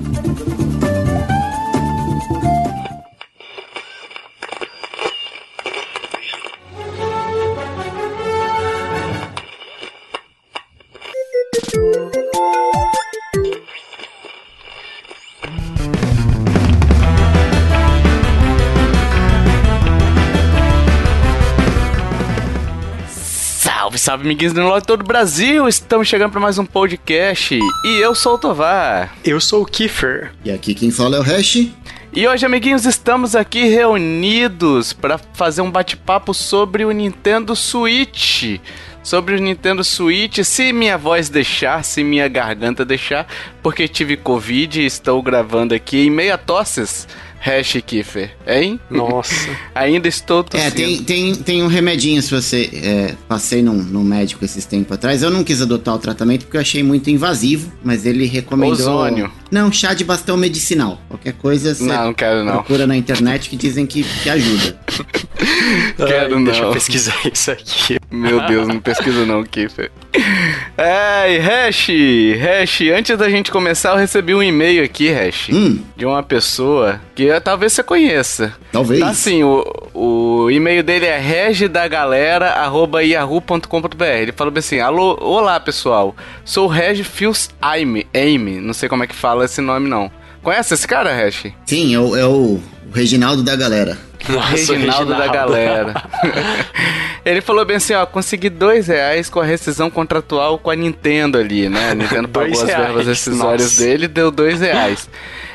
Thank you. Salve, amiguinhos do Log todo o Brasil! Estamos chegando para mais um podcast e eu sou o Tovar. Eu sou o Kiefer. E aqui quem fala é o Hash. E hoje, amiguinhos, estamos aqui reunidos para fazer um bate-papo sobre o Nintendo Switch. Sobre o Nintendo Switch, se minha voz deixar, se minha garganta deixar, porque tive Covid e estou gravando aqui em meia tosses. Hash Kiffer, hein? Nossa. Ainda estou tossindo. É, tem, tem, tem um remedinho se você. É, passei num, num médico esses tempos atrás. Eu não quis adotar o tratamento porque eu achei muito invasivo, mas ele recomendou. Ozônio. Não, chá de bastão medicinal. Qualquer coisa você Não, não quero não. procura na internet que dizem que, que ajuda. Quero Ai, Deixa não. eu pesquisar isso aqui. Meu Deus, não pesquisa não, Kiffer. Ai, Hash, Hash, antes da gente começar, eu recebi um e-mail aqui, Hash, Hum, de uma pessoa que talvez você conheça. talvez. Tá assim, o, o e-mail dele é regdagalera.yahoo.com.br. Ele falou bem assim: Alô, olá pessoal, sou o Reg Fios Aime, Aime, não sei como é que fala esse nome não. Conhece esse cara, Hash? Sim, é o, é o Reginaldo da galera. Nossa, Reginaldo da galera. Ele falou bem assim, ó, consegui dois reais com a rescisão contratual com a Nintendo ali, né? A Nintendo pagou as verbas rescisórias dele e deu dois reais.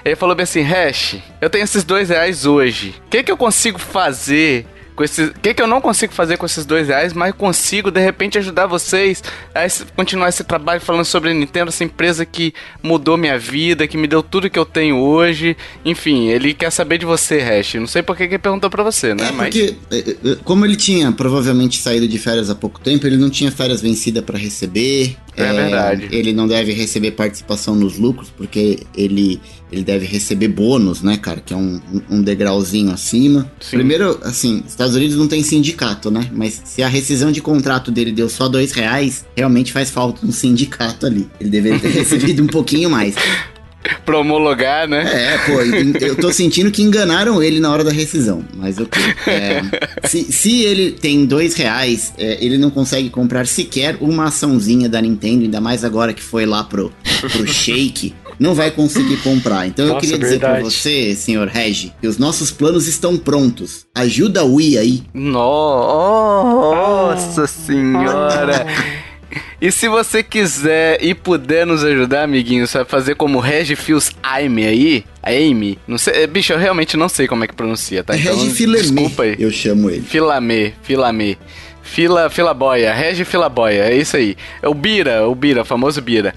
Ele falou bem assim, Hash, eu tenho esses dois reais hoje. O que que eu consigo fazer com esses... O que que eu não consigo fazer com esses dois reais, mas consigo, de repente, ajudar vocês a esse- continuar esse trabalho falando sobre a Nintendo, essa empresa que mudou minha vida, que me deu tudo que eu tenho hoje. Enfim, ele quer saber de você, Hash. Não sei por que ele perguntou pra você, né? É, mas... porque, é, é, como ele tinha provavelmente saído de férias há pouco tempo, ele não tinha férias vencidas pra receber. É verdade. Ele não deve receber participação nos lucros, porque ele, ele deve receber bônus, né, cara? Que é um, um degrauzinho acima. Sim. Primeiro, assim, Estados Unidos não tem sindicato, né? Mas se a rescisão de contrato dele deu só dois reais, realmente faz falta um sindicato ali. Ele deveria ter recebido um pouquinho mais. Pra homologar, né? É, pô, eu tô sentindo que enganaram ele na hora da rescisão. Mas ok. É, se, se ele tem dois reais, é, ele não consegue comprar sequer uma açãozinha da Nintendo, ainda mais agora que foi lá pro, pro Shake. Não vai conseguir comprar. Então eu Nossa, queria dizer pra verdade. você, senhor Regi, que os nossos planos estão prontos. Ajuda a Wii aí. Nossa senhora! E se você quiser e puder nos ajudar, amiguinhos, vai fazer como Regifios Aime aí, a Amy, não sei, bicho, eu realmente não sei como é que pronuncia, tá? É Então, Regi Filemê, desculpa aí. eu chamo ele. Filamê, Filamê. Fila, Filaboia, Regi Filaboia, é isso aí. É o Bira, o Bira, o famoso Bira.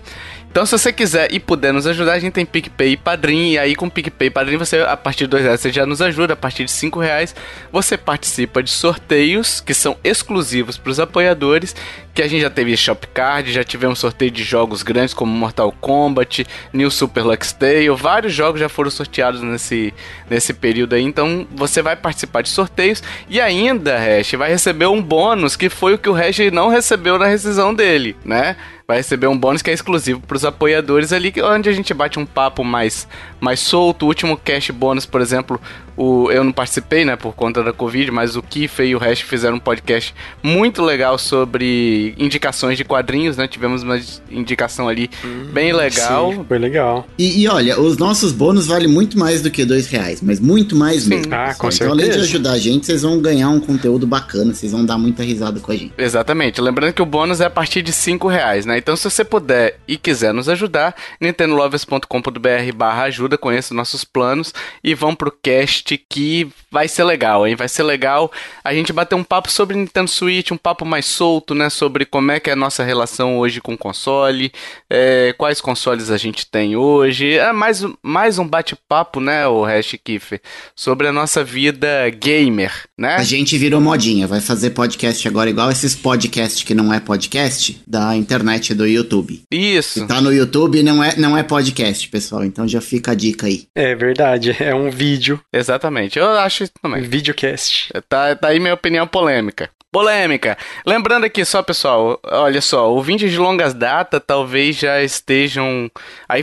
Então, se você quiser e puder nos ajudar, a gente tem PicPay e Padrim. E aí, com PicPay e Padrim, você, a partir de dois reais, você já nos ajuda. A partir de cinco reais, você participa de sorteios que são exclusivos para os apoiadores. Que a gente já teve Shopcard, já tivemos sorteio de jogos grandes como Mortal Kombat, New Super Lux Tale. Vários jogos já foram sorteados nesse, nesse período aí. Então, você vai participar de sorteios. E ainda, Hash, vai receber um bônus que foi o que o Hash não recebeu na rescisão dele, né? Vai receber um bônus que é exclusivo para os apoiadores ali, que- onde a gente bate um papo mais, mais solto. O último cash bônus, por exemplo, o, eu não participei, né, por conta da Covid, mas o Kife e o Hash fizeram um podcast muito legal sobre indicações de quadrinhos, né? Tivemos uma indicação ali bem legal. Sim, foi legal. E, e olha, os nossos bônus valem muito mais do que dois reais, mas muito mais mesmo. Ah, com então, além de certeza. ajudar a gente, vocês vão ganhar um conteúdo bacana, vocês vão dar muita risada com a gente. Exatamente. Lembrando que o bônus é a partir de 5 reais, né? Então, se você puder e quiser nos ajudar, nintendolovers.com.br barra ajuda, conheça os nossos planos e vão pro cast que vai ser legal, hein? Vai ser legal a gente bater um papo sobre Nintendo Switch, um papo mais solto, né? Sobre como é que é a nossa relação hoje com o console, é, quais consoles a gente tem hoje. É mais, mais um bate-papo, né, o Hash Kiffer, sobre a nossa vida gamer, né? A gente virou modinha, vai fazer podcast agora igual esses podcasts que não é podcast da internet do YouTube. Isso. Se tá no YouTube, não é, não é podcast, pessoal. Então já fica a dica aí. É verdade, é um vídeo, Exatamente, eu acho isso também. videocast. Tá, tá aí minha opinião polêmica. Polêmica. Lembrando aqui só, pessoal, olha só, ouvintes de longas datas talvez já estejam aí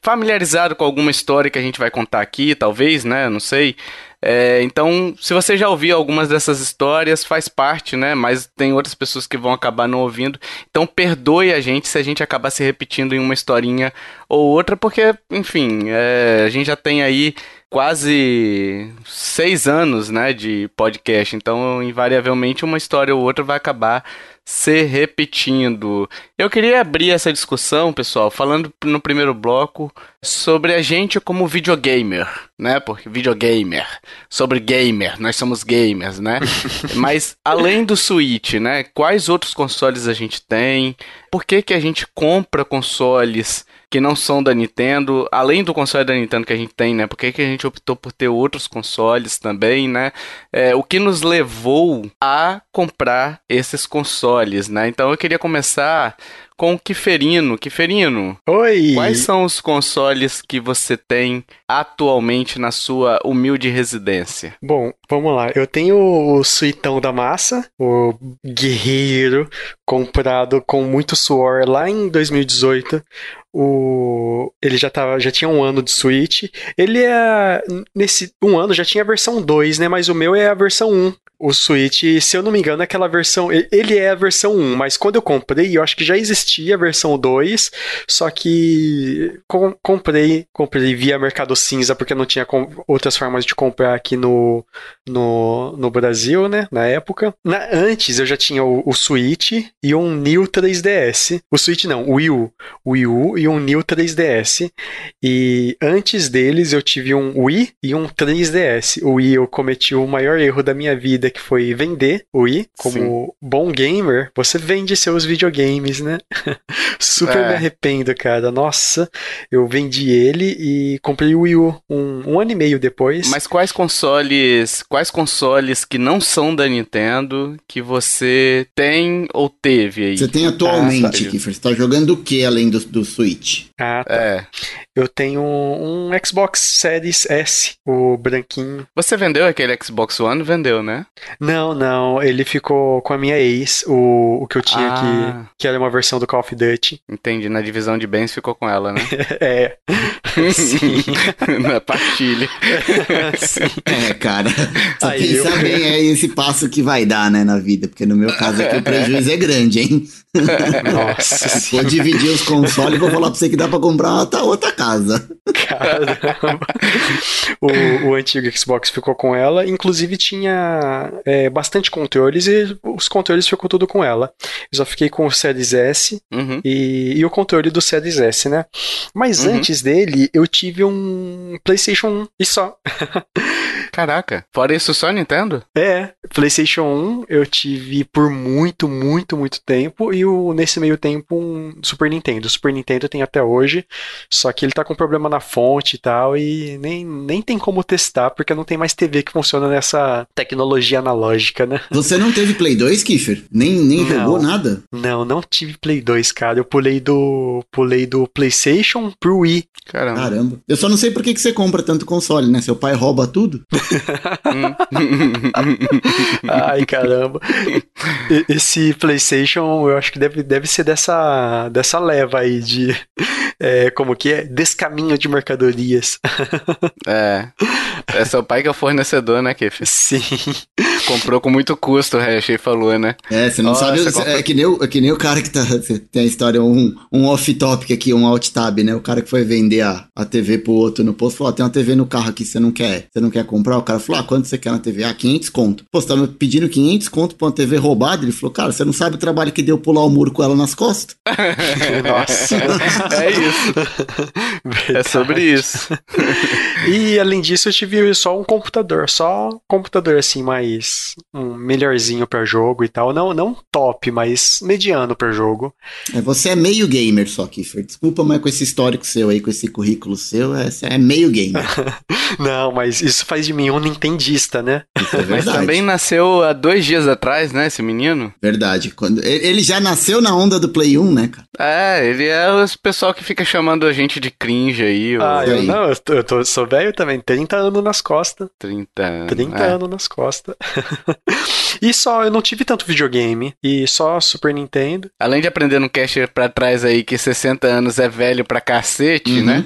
familiarizados com alguma história que a gente vai contar aqui, talvez, né? Não sei. É, então, se você já ouviu algumas dessas histórias, faz parte, né? Mas tem outras pessoas que vão acabar não ouvindo. Então, perdoe a gente se a gente acabar se repetindo em uma historinha ou outra, porque, enfim, é, a gente já tem aí quase seis anos, né, de podcast. Então, invariavelmente, uma história ou outra vai acabar se repetindo. Eu queria abrir essa discussão, pessoal, falando no primeiro bloco sobre a gente como videogamer, né? Porque videogamer, sobre gamer, nós somos gamers, né? Mas além do Switch, né? Quais outros consoles a gente tem? Por que que a gente compra consoles que não são da Nintendo, além do console da Nintendo que a gente tem, né? Por que, que a gente optou por ter outros consoles também, né? É, o que nos levou a comprar esses consoles, né? Então eu queria começar com o Kiferino. Kiferino, Oi! Quais são os consoles que você tem atualmente na sua humilde residência? Bom, vamos lá. Eu tenho o Suitão da Massa, o Guerreiro, comprado com muito suor lá em 2018 o ele já tava, já tinha um ano de Switch. Ele é nesse um ano já tinha a versão 2, né, mas o meu é a versão 1. O Switch, se eu não me engano, é aquela versão. Ele é a versão 1, mas quando eu comprei, eu acho que já existia a versão 2, só que com, comprei, comprei via Mercado Cinza, porque não tinha outras formas de comprar aqui no, no, no Brasil, né? Na época. Na, antes eu já tinha o, o Switch e um New 3DS. O Switch não, o Wii U. O Wii U e um New 3DS. E antes deles eu tive um Wii e um 3DS. O Wii eu cometi o maior erro da minha vida que foi vender o Wii. Como Sim. bom gamer, você vende seus videogames, né? Super é. me arrependo, cara. Nossa, eu vendi ele e comprei o Wii U um, um ano e meio depois. Mas quais consoles, quais consoles que não são da Nintendo que você tem ou teve aí? Você tem atualmente, ah, Kiffer? Você tá jogando o que além do, do Switch? Ah, tá. É. Eu tenho um Xbox Series S, o branquinho. Você vendeu aquele Xbox One? Vendeu, né? Não, não. Ele ficou com a minha ex, o, o que eu tinha ah. aqui, que era uma versão do Call of Duty. Entendi. Na divisão de bens ficou com ela, né? é. Sim. Na partilha. Sim. É, cara. Só Aí pensar eu... bem é esse passo que vai dar, né, na vida. Porque no meu caso aqui o prejuízo é grande, hein? Nossa. Vou dividir os consoles e vou falar pra você que dá pra comprar outra, outra casa. Caramba. O, o antigo Xbox ficou com ela. Inclusive tinha é, bastante controles e os controles ficou tudo com ela. Eu só fiquei com o Series S uhum. e, e, o controle do Series S, né? Mas uhum. antes dele, eu tive um PlayStation 1 e só. Caraca, fora isso só Nintendo? É, PlayStation 1 eu tive por muito, muito, muito tempo e o, nesse meio tempo um Super Nintendo. O Super Nintendo tem até hoje, só que ele tá com problema na fonte e tal e nem, nem tem como testar porque não tem mais TV que funciona nessa tecnologia analógica, né? Você não teve Play 2, Kiffer? Nem, nem não, jogou nada? Não, não tive Play 2, cara. Eu pulei do pulei do PlayStation pro Wii. Caramba. Caramba. Eu só não sei por que, que você compra tanto console, né? Seu pai rouba tudo? Ai, caramba. Esse PlayStation, eu acho que deve, deve ser dessa, dessa leva aí de. É, como que é? Descaminho de mercadorias. É. É seu pai que é o fornecedor, né, Kef? Sim. Comprou com muito custo, o Hash falou, né? É, você não oh, sabe. Você compra... é, que nem o, é que nem o cara que tá. Tem a história, um, um off-topic aqui, um alt-tab, né? O cara que foi vender a, a TV pro outro no posto falou: tem uma TV no carro aqui, você não quer? Você não quer comprar? O cara falou: ah, quanto você quer na TV? Ah, 500 conto. Pô, você tá me pedindo 500 conto pra uma TV roubada? Ele falou: cara, você não sabe o trabalho que deu pular o muro com ela nas costas? Nossa. é isso. É sobre isso. e além disso, eu tive só um computador, só um computador assim, mais um melhorzinho para jogo e tal. Não, não top, mas mediano para jogo. É, você é meio gamer só, Kiffer. Desculpa, mas com esse histórico seu aí, com esse currículo seu, é, você é meio gamer. não, mas isso faz de mim um nintendista, né? É. Mas também nasceu há dois dias atrás, né, esse menino? Verdade. Quando, ele já nasceu na onda do Play 1, né, cara? É, ele é o pessoal que fica fica chamando a gente de cringe aí. Ah, ô, eu não, eu, tô, eu tô- sou velho também, 30 anos nas costas. 30 anos. 30 é. anos nas costas. e só, eu não tive tanto videogame. E só Super Nintendo. Além de aprender no cast pra trás aí que 60 anos é velho pra cacete, Uhum. né?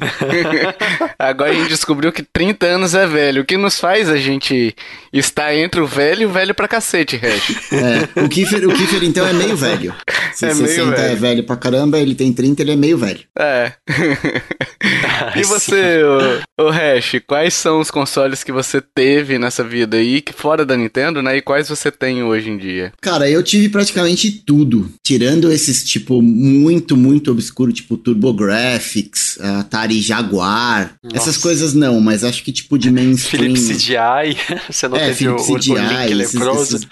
Agora a gente descobriu que 30 anos é velho. O que nos faz a gente estar entre o velho e o velho pra cacete, Hash. É, o, Kiefer, o Kiefer, então, é meio velho. É meio 60 é velho. velho pra caramba, ele tem 30, ele é meio velho. É. e você, o, o Hash, quais são os consoles que você teve nessa vida aí, que fora da Nintendo, né? E quais você tem hoje em dia? Cara, eu tive praticamente tudo. Tirando esses, tipo, muito, muito obscuro, tipo TurboGrafx, Atari Jaguar. Nossa. Essas coisas não, mas acho que tipo de mainstream. Philips CDI. Você não É, teve o, o, Philips o CDI, Link esses- leproso. esses-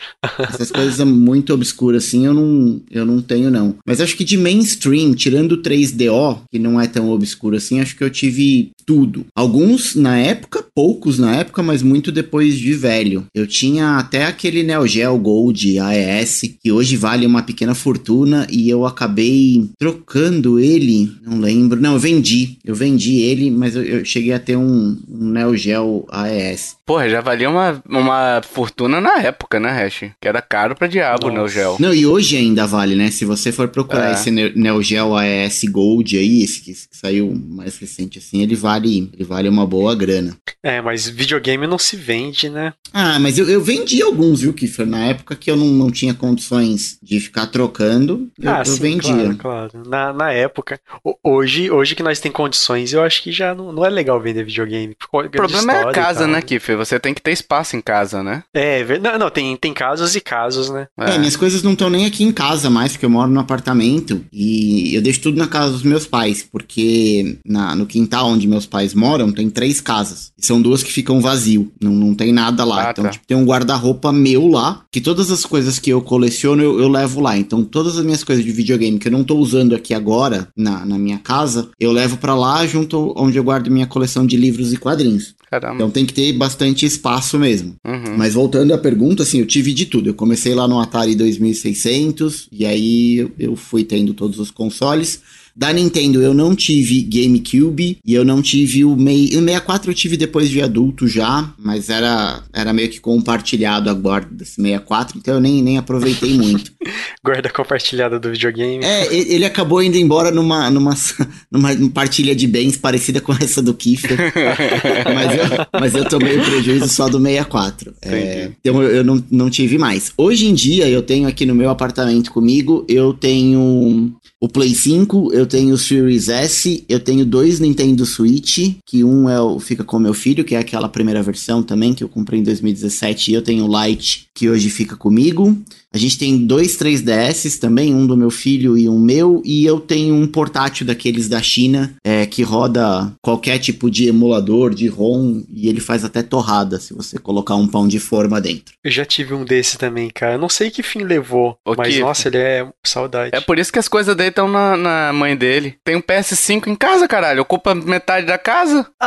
Essas coisas muito obscuras assim, eu não, eu não tenho não. Mas acho que de mainstream, tirando o 3DO, que não é tão obscuro assim, acho que eu tive tudo. Alguns na época, poucos na época, mas muito depois de velho. Eu tinha até aquele Neo Geo Gold AES, que hoje vale uma pequena fortuna e eu acabei trocando ele, não lembro. Não, eu vendi. Eu vendi ele, mas eu, eu cheguei a ter um, um Neo Geo AES. Porra, já valia uma, uma fortuna na época, né, Hash? Que era caro pra diabo, Nossa. Neo Geo. Não, e hoje ainda vale, né? Se você for procurar É. esse Ne- Neo Geo AES Gold aí, esse que, que saiu mais recente assim, ele vale, ele vale uma boa grana. É, mas videogame não se vende, né? Ah, mas eu, eu vendi alguns, viu, Kiffer? Na época que eu não, não tinha condições de ficar trocando, eu, ah, eu sim, vendia. claro, claro. Na, na época. Hoje, hoje que nós tem condições, eu acho que já não, não é legal vender videogame. O problema é a casa, né, Kiffer? Você tem que ter espaço em casa, né? É, ver- não, não, tem, tem casos e casos, né? É, minhas coisas não estão nem aqui em casa mais, porque eu moro no apartamento e eu deixo tudo na casa dos meus pais, porque na- no quintal onde meus pais moram tem três casas. E são duas que ficam vazio, não, não tem nada lá. Ah, então, tá. tipo, tem um guarda-roupa meu lá, que todas as coisas que eu coleciono eu, eu levo lá. Então, todas as minhas coisas de videogame que eu não tô usando aqui agora na, na minha casa, eu levo pra lá junto onde eu guardo minha coleção de livros e quadrinhos. Caramba. Então tem que ter bastante espaço mesmo. Uhum. Mas voltando à pergunta, assim, eu tive de tudo. Eu comecei lá no Atari 2600 e aí eu fui tendo todos os consoles. Da Nintendo eu não tive GameCube e eu não tive o Mei... O 64 eu tive depois de adulto já, mas era, era meio que compartilhado a guarda desse 64, então eu nem, nem aproveitei muito. Guarda compartilhada do videogame. É, ele acabou indo embora numa, numa, numa partilha de bens parecida com essa do Kiefer. mas, eu, mas eu tomei o prejuízo só do 64. É, então eu, eu não, não tive mais. Hoje em dia, eu tenho aqui no meu apartamento comigo, eu tenho o Play 5, eu tenho o Series S, eu tenho dois Nintendo Switch, que um é o, fica com meu filho, que é aquela primeira versão também, que eu comprei em 2017, e eu tenho o Lite, que hoje fica comigo. A gente tem dois 3DS também, um do meu filho e um meu, e eu tenho um portátil daqueles da China, é, que roda qualquer tipo de emulador, de ROM, e ele faz até torrada, se você colocar um pão de forma dentro. Eu já tive um desse também, cara. Eu não sei que fim levou, Ô, mas Kiffer. nossa, ele é saudade. É por isso que as coisas dele estão na, na mãe dele. Tem um PS5 em casa, caralho. Ocupa metade da casa.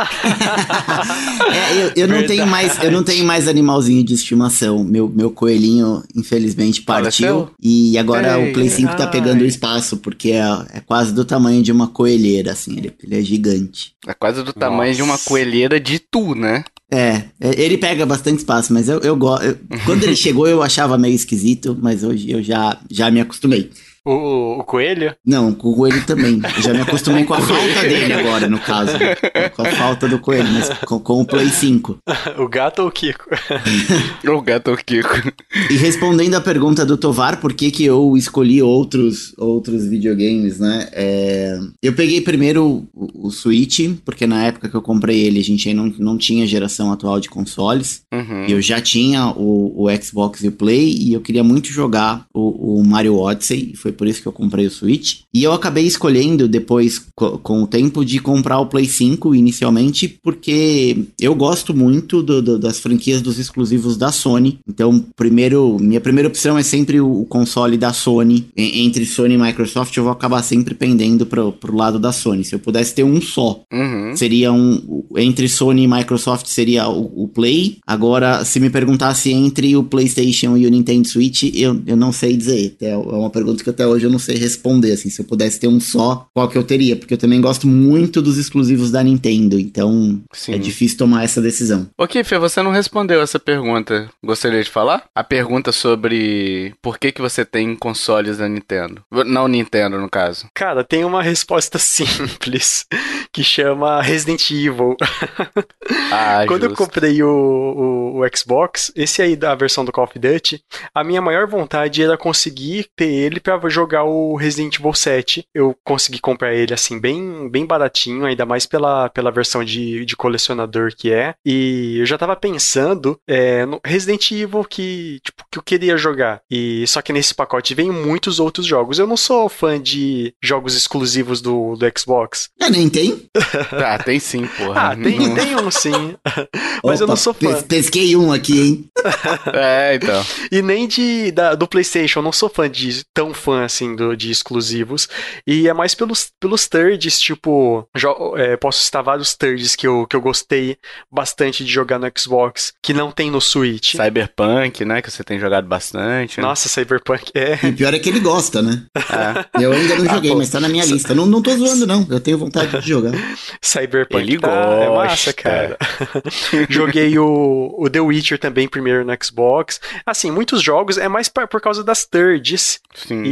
É, eu, eu não tenho mais, eu não tenho mais animalzinho de estimação. Meu, meu coelhinho, infelizmente, partiu. Faleceu? E agora Ei, o Play 5 tá ai. pegando o espaço, porque é, é quase do tamanho de uma coelheira, assim, ele, ele é gigante. É quase do tamanho de uma Nossa. coelheira de tu, né? É, é, ele pega bastante espaço, mas eu, eu gosto. Quando ele chegou, eu achava meio esquisito, mas hoje eu já, já me acostumei. O, o coelho? Não, com o coelho também. Eu já me acostumei com a falta dele agora, no caso. Com a falta do coelho, mas com, com o Play 5. O gato ou o Kiko? O gato Kiko. E respondendo a pergunta do Tovar, por que, que eu escolhi outros, outros videogames, né? É, eu peguei primeiro o, o Switch, porque na época que eu comprei ele, a gente ainda não, não tinha geração atual de consoles. Uhum. Eu já tinha o, o Xbox e o Play e eu queria muito jogar o, o Mario Odyssey, foi por isso que eu comprei o Switch. E eu acabei escolhendo depois, co- com o tempo, de comprar o Play 5 inicialmente, porque eu gosto muito do- do- das franquias dos exclusivos da Sony. Então, primeiro, minha primeira opção é sempre o, console da Sony. Entre Sony e Microsoft, eu vou acabar sempre pendendo pro, pro lado da Sony. Se eu pudesse ter um só, Uhum. Seria um. Entre Sony e Microsoft seria o, o Play. Agora, se me perguntasse entre o PlayStation e o Nintendo Switch, eu, eu não sei dizer. É uma pergunta que eu até hoje eu não sei responder, assim, se eu pudesse ter um só, qual que eu teria? Porque eu também gosto muito dos exclusivos da Nintendo, então Sim. é difícil tomar essa decisão. Ô, Kiffer, você não respondeu essa pergunta. Gostaria de falar? A pergunta sobre por que, que você tem consoles da Nintendo. Não Nintendo, no caso. Cara, tem uma resposta simples que chama Resident Evil. Ah, Quando eu justo. comprei o, o, o Xbox, esse aí da versão do Call of Duty, a minha maior vontade era conseguir ter ele pra jogar o Resident Evil 7. Eu consegui comprar ele assim, bem, bem baratinho, ainda mais pela, pela versão de, de colecionador que é. E eu já tava pensando é, no Resident Evil que, tipo, que eu queria jogar. E só que nesse pacote vem muitos outros jogos. Eu não sou fã de jogos exclusivos do, do Xbox. É, nem tem. Ah, tem sim, porra. Ah, tem, Não- tem um sim. Mas eu não sou fã. pes- Pesquei um aqui, hein? É, então. E nem de da- do PlayStation, eu não sou fã de tão fã assim do, de exclusivos. E é mais pelos, pelos thirds, tipo, jo- é, posso citar vários thirds que eu, que eu gostei bastante de jogar no Xbox, que não tem no Switch. Cyberpunk, né? Que você tem jogado bastante. né? Nossa, Cyberpunk é. E o pior é que ele gosta, né? É. Eu ainda não Ah, joguei, pô. mas tá na minha lista. Não, não tô zoando, não. Eu tenho vontade de jogar. Cyberpunk Ele tá, é massa, gosta. cara. Joguei o, o The Witcher também primeiro no Xbox. Assim, muitos jogos é mais pa- por causa das thirds. Sim. E,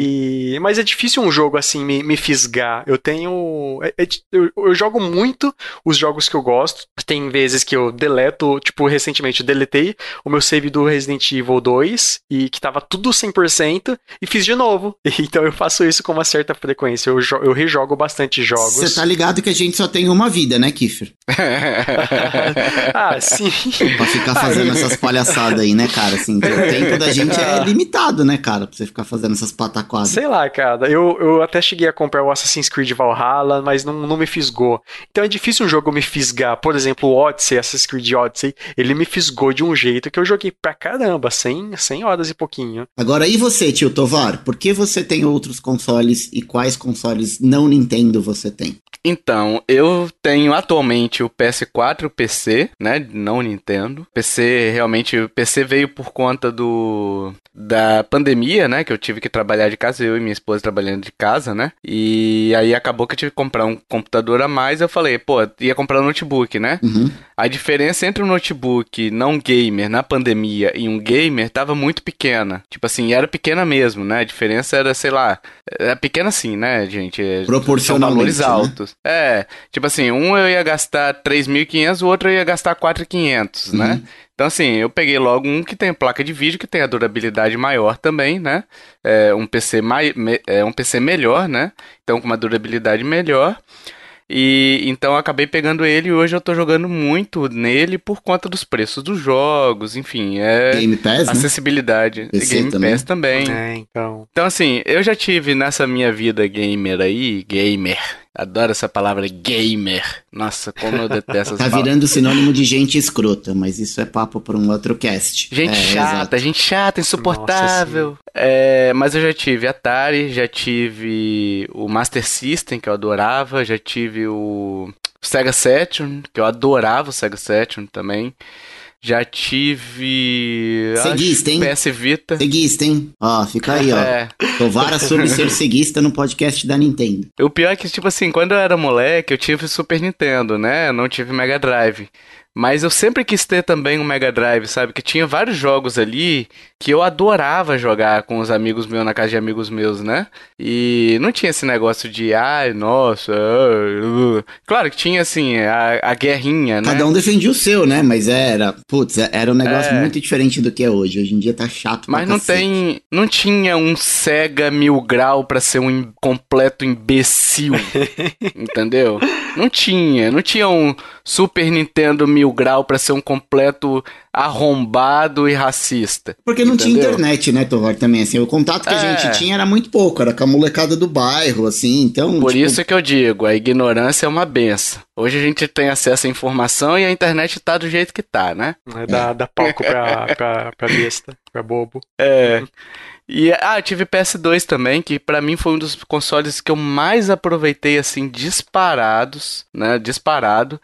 mas é difícil um jogo assim me, me fisgar. Eu tenho. é- é eu, eu jogo muito os jogos que eu gosto. Tem vezes que eu deleto, tipo, recentemente eu deletei o meu save do Resident Evil 2 e que tava tudo 100% e fiz de novo. Então eu faço isso com uma certa frequência. Eu, eu rejogo bastante jogos. Você tá ligado que a gente só tem uma vida, né, Kiffer? ah, sim. Pra ficar fazendo essas palhaçadas aí, né, cara? Assim, o tempo da gente é limitado, né, cara? Pra você ficar fazendo essas pataquadas. Sei lá, cara. Eu, eu até cheguei a comprar o Assassin's Creed Valhalla, mas não, não me fisgou. Então é difícil um jogo me fisgar. Por exemplo, o Odyssey, Assassin's Creed Odyssey, ele me fisgou de um jeito que eu joguei pra caramba, 100, 100 horas e pouquinho. Agora, e você, tio Tovar? Por que você tem outros consoles e quais consoles não Nintendo você tem? Então, eu tenho atualmente o PS4 e o PC, né? Não Nintendo. PC, realmente, o PC veio por conta do da pandemia, né? Que eu tive que trabalhar de casa, eu e minha esposa trabalhando de casa, né? E aí acabou que eu tive que comprar um computador a mais. Eu falei, pô, ia comprar um notebook, né? Uhum. A diferença entre um notebook não gamer na pandemia e um gamer tava muito pequena. Tipo assim, era pequena mesmo, né? A diferença era, sei lá, era pequena assim, né, gente? São Proporcionalmente, valores né? altos. É, tipo assim, um eu ia gastar 3.500, o outro eu ia gastar 4.500, Uhum. né? Então assim, eu peguei logo um que tem placa de vídeo, que tem a durabilidade maior também, né? É um PC mai, é um PC melhor, né? Então com uma durabilidade melhor. E então eu acabei pegando ele e hoje eu tô jogando muito nele por conta dos preços dos jogos, enfim, é Game Pass, né? acessibilidade. PC Game também. Pass também. É, então. Então, assim, eu já tive nessa minha vida gamer aí, gamer. Adoro essa palavra gamer. Nossa, como eu detesto essa Tá palavra. virando sinônimo de gente escrota, mas isso é papo pra um outro cast. Gente É, chata, exato. gente chata, insuportável. É, mas eu já tive Atari, já tive o Master System, que eu adorava, já tive o Sega Saturn, que eu adorava o Sega Saturn também. Já tive. acho, Ceguista, hein? PS Vita. Seguista, hein? Ó, fica aí, ó. É. Tovar sobre ser seguista no podcast da Nintendo. O pior é que, tipo assim, quando eu era moleque, eu tive Super Nintendo, né? Eu não tive Mega Drive. Mas eu sempre quis ter também um Mega Drive, sabe? Que tinha vários jogos ali que eu adorava jogar com os amigos meus, na casa de amigos meus, né? E não tinha esse negócio de, ai, nossa. ah, uh." Claro que tinha, assim, a, a guerrinha, né? Cada um defendia o seu, né? Mas era, putz, era um negócio É. muito diferente do que é hoje. Hoje em dia tá chato pra Mas não cacete. tem. Não tinha um Sega mil grau pra ser um completo imbecil. entendeu? Não tinha. Não tinha um Super Nintendo mil grau pra ser um completo arrombado e racista. Porque não tinha Entendeu? internet, né, Tovar, também, assim, o contato que a É. gente tinha era muito pouco, era com a molecada do bairro, assim, então... Por tipo, isso que eu digo, a ignorância é uma benção. Hoje a gente tem acesso à informação e a internet tá do jeito que tá, né? Né, dá, dá palco pra, pra, pra besta, pra bobo. É. E ah, eu tive PS2 também, que pra mim foi um dos consoles que eu mais aproveitei assim disparados, né? Disparado.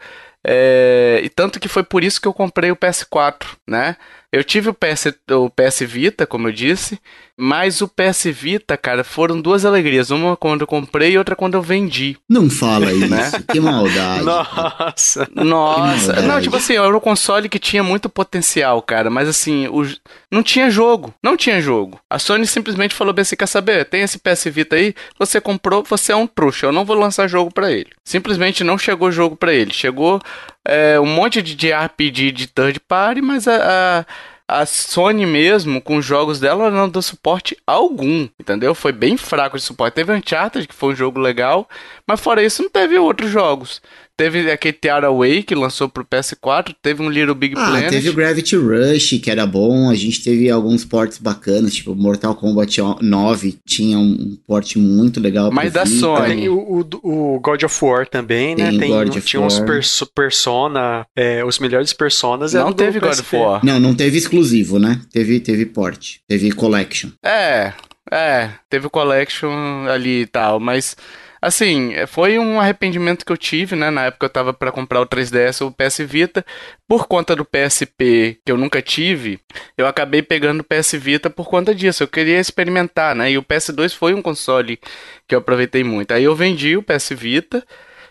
É, e tanto que foi por isso que eu comprei o PS4, né? Eu tive o PS, o PS Vita, como eu disse, mas o PS Vita, cara, foram duas alegrias. Uma quando eu comprei e outra quando eu vendi. Não fala isso, né? que maldade. Nossa. Nossa. maldade. Não, tipo assim, era um console que tinha muito potencial, cara, mas assim, o... não tinha jogo. Não tinha jogo. A Sony simplesmente falou bem assim, quer saber? Tem esse PS Vita aí, você comprou, você é um trouxa, eu não vou lançar jogo pra ele. Simplesmente não chegou jogo pra ele. Chegou é, um monte de JRPG de third party, mas a, a a Sony mesmo, com os jogos dela, não deu suporte algum, entendeu? Foi bem fraco de suporte. Teve Uncharted, que foi um jogo legal, mas fora isso não teve outros jogos. Teve aquele Tiara Way, que lançou pro PS4, teve um Little Big Ah, Planet. teve o Gravity Rush, que era bom. A gente teve alguns ports bacanas, tipo Mortal Kombat 9 tinha um porte muito legal. Mas da Vita. Sony. Tem o, o, o God of War também, né? Tem Tem, God of tinha uns War. perso- Persona, é, os melhores Personas Não teve God of. War. Não, não teve exclusivo, né? Teve, teve port. Teve collection. É, é, teve Collection ali e tal, mas assim, foi um arrependimento que eu tive, né? Na época eu tava pra comprar o 3DS ou o PS Vita, por conta do PSP que eu nunca tive, eu acabei pegando o PS Vita por conta disso. Eu queria experimentar, né? E o PS2 foi um console que eu aproveitei muito. Aí eu vendi o PS Vita.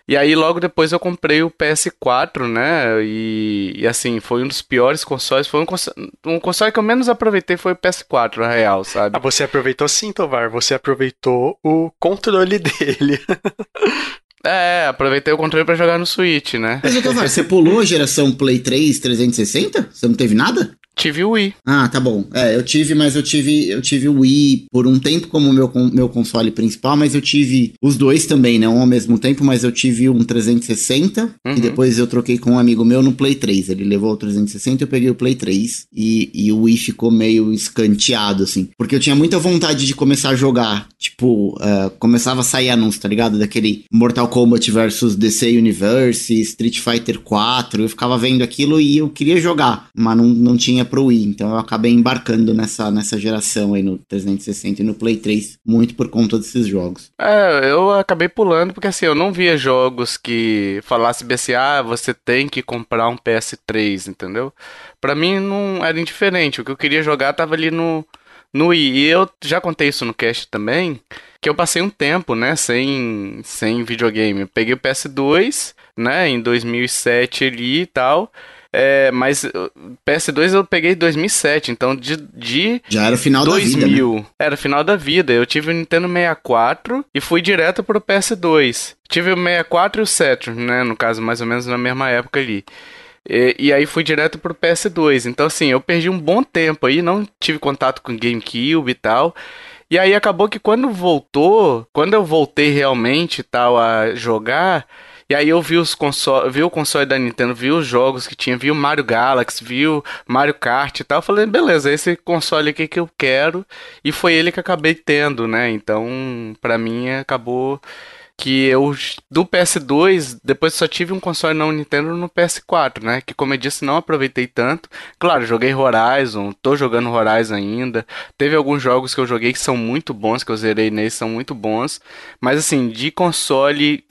E aí logo depois eu comprei o PS4, né? E, e, assim, foi um dos piores consoles. Foi um console, um console que eu menos aproveitei foi o PS4, na real, sabe? Ah, você aproveitou sim, Tovar. Você aproveitou o controle dele. É, aproveitei o controle pra jogar no Switch, né? Mas, Otovar, você pulou a geração Play 3 360? Você não teve nada? Tive o Wii. Ah, tá bom. É, eu tive, mas eu tive, eu tive o Wii por um tempo como meu, meu console principal, mas eu tive os dois também, não ao mesmo tempo, mas eu tive um 360 Uhum. e depois eu troquei com um amigo meu no Play 3. Ele levou o 360 eu peguei o Play 3 e, e o Wii ficou meio escanteado, assim. Porque eu tinha muita vontade de começar a jogar. Tipo, ah, começava a sair anúncio, tá ligado? Daquele Mortal Kombat versus DC Universe, Street Fighter 4. Eu ficava vendo aquilo e eu queria jogar, mas não, não tinha pro Wii. Então eu acabei embarcando nessa, nessa geração aí no 360 e no Play 3, muito por conta desses jogos. É, eu acabei pulando porque assim, eu não via jogos que falasse bem assim, ah, você tem que comprar um PS3, entendeu? Pra mim não era indiferente. O que eu queria jogar tava ali no, no Wii. E eu já contei isso no cast também, que eu passei um tempo, né, sem, sem videogame. Eu peguei o PS2, né, em 2007 ali e tal. É, mas uh, PS2 eu peguei em 2007, então de, de Já era o final da vida, né? 2000. Era o final da vida. Eu tive o Nintendo 64 e fui direto pro PS2. Tive o 64 e o Saturn, né? No caso, mais ou menos na mesma época ali. E, e aí fui direto pro PS2. Então, assim, eu perdi um bom tempo aí, não tive contato com GameCube e tal. E aí acabou que quando voltou, quando eu voltei realmente tal a jogar, e aí eu vi os console, vi o console da Nintendo, vi os jogos que tinha, vi o Mario Galaxy, vi o Mario Kart e tal, eu falei, beleza, esse console aqui que eu quero, e foi ele que acabei tendo, né? Então, pra mim acabou que eu do PS2 depois só tive um console não Nintendo no PS4, né? Que como eu disse não aproveitei tanto. Claro, joguei Horizon, tô jogando Horizon ainda. Teve alguns jogos que eu joguei que são muito bons, que eu zerei neles, são muito bons. Mas assim, de console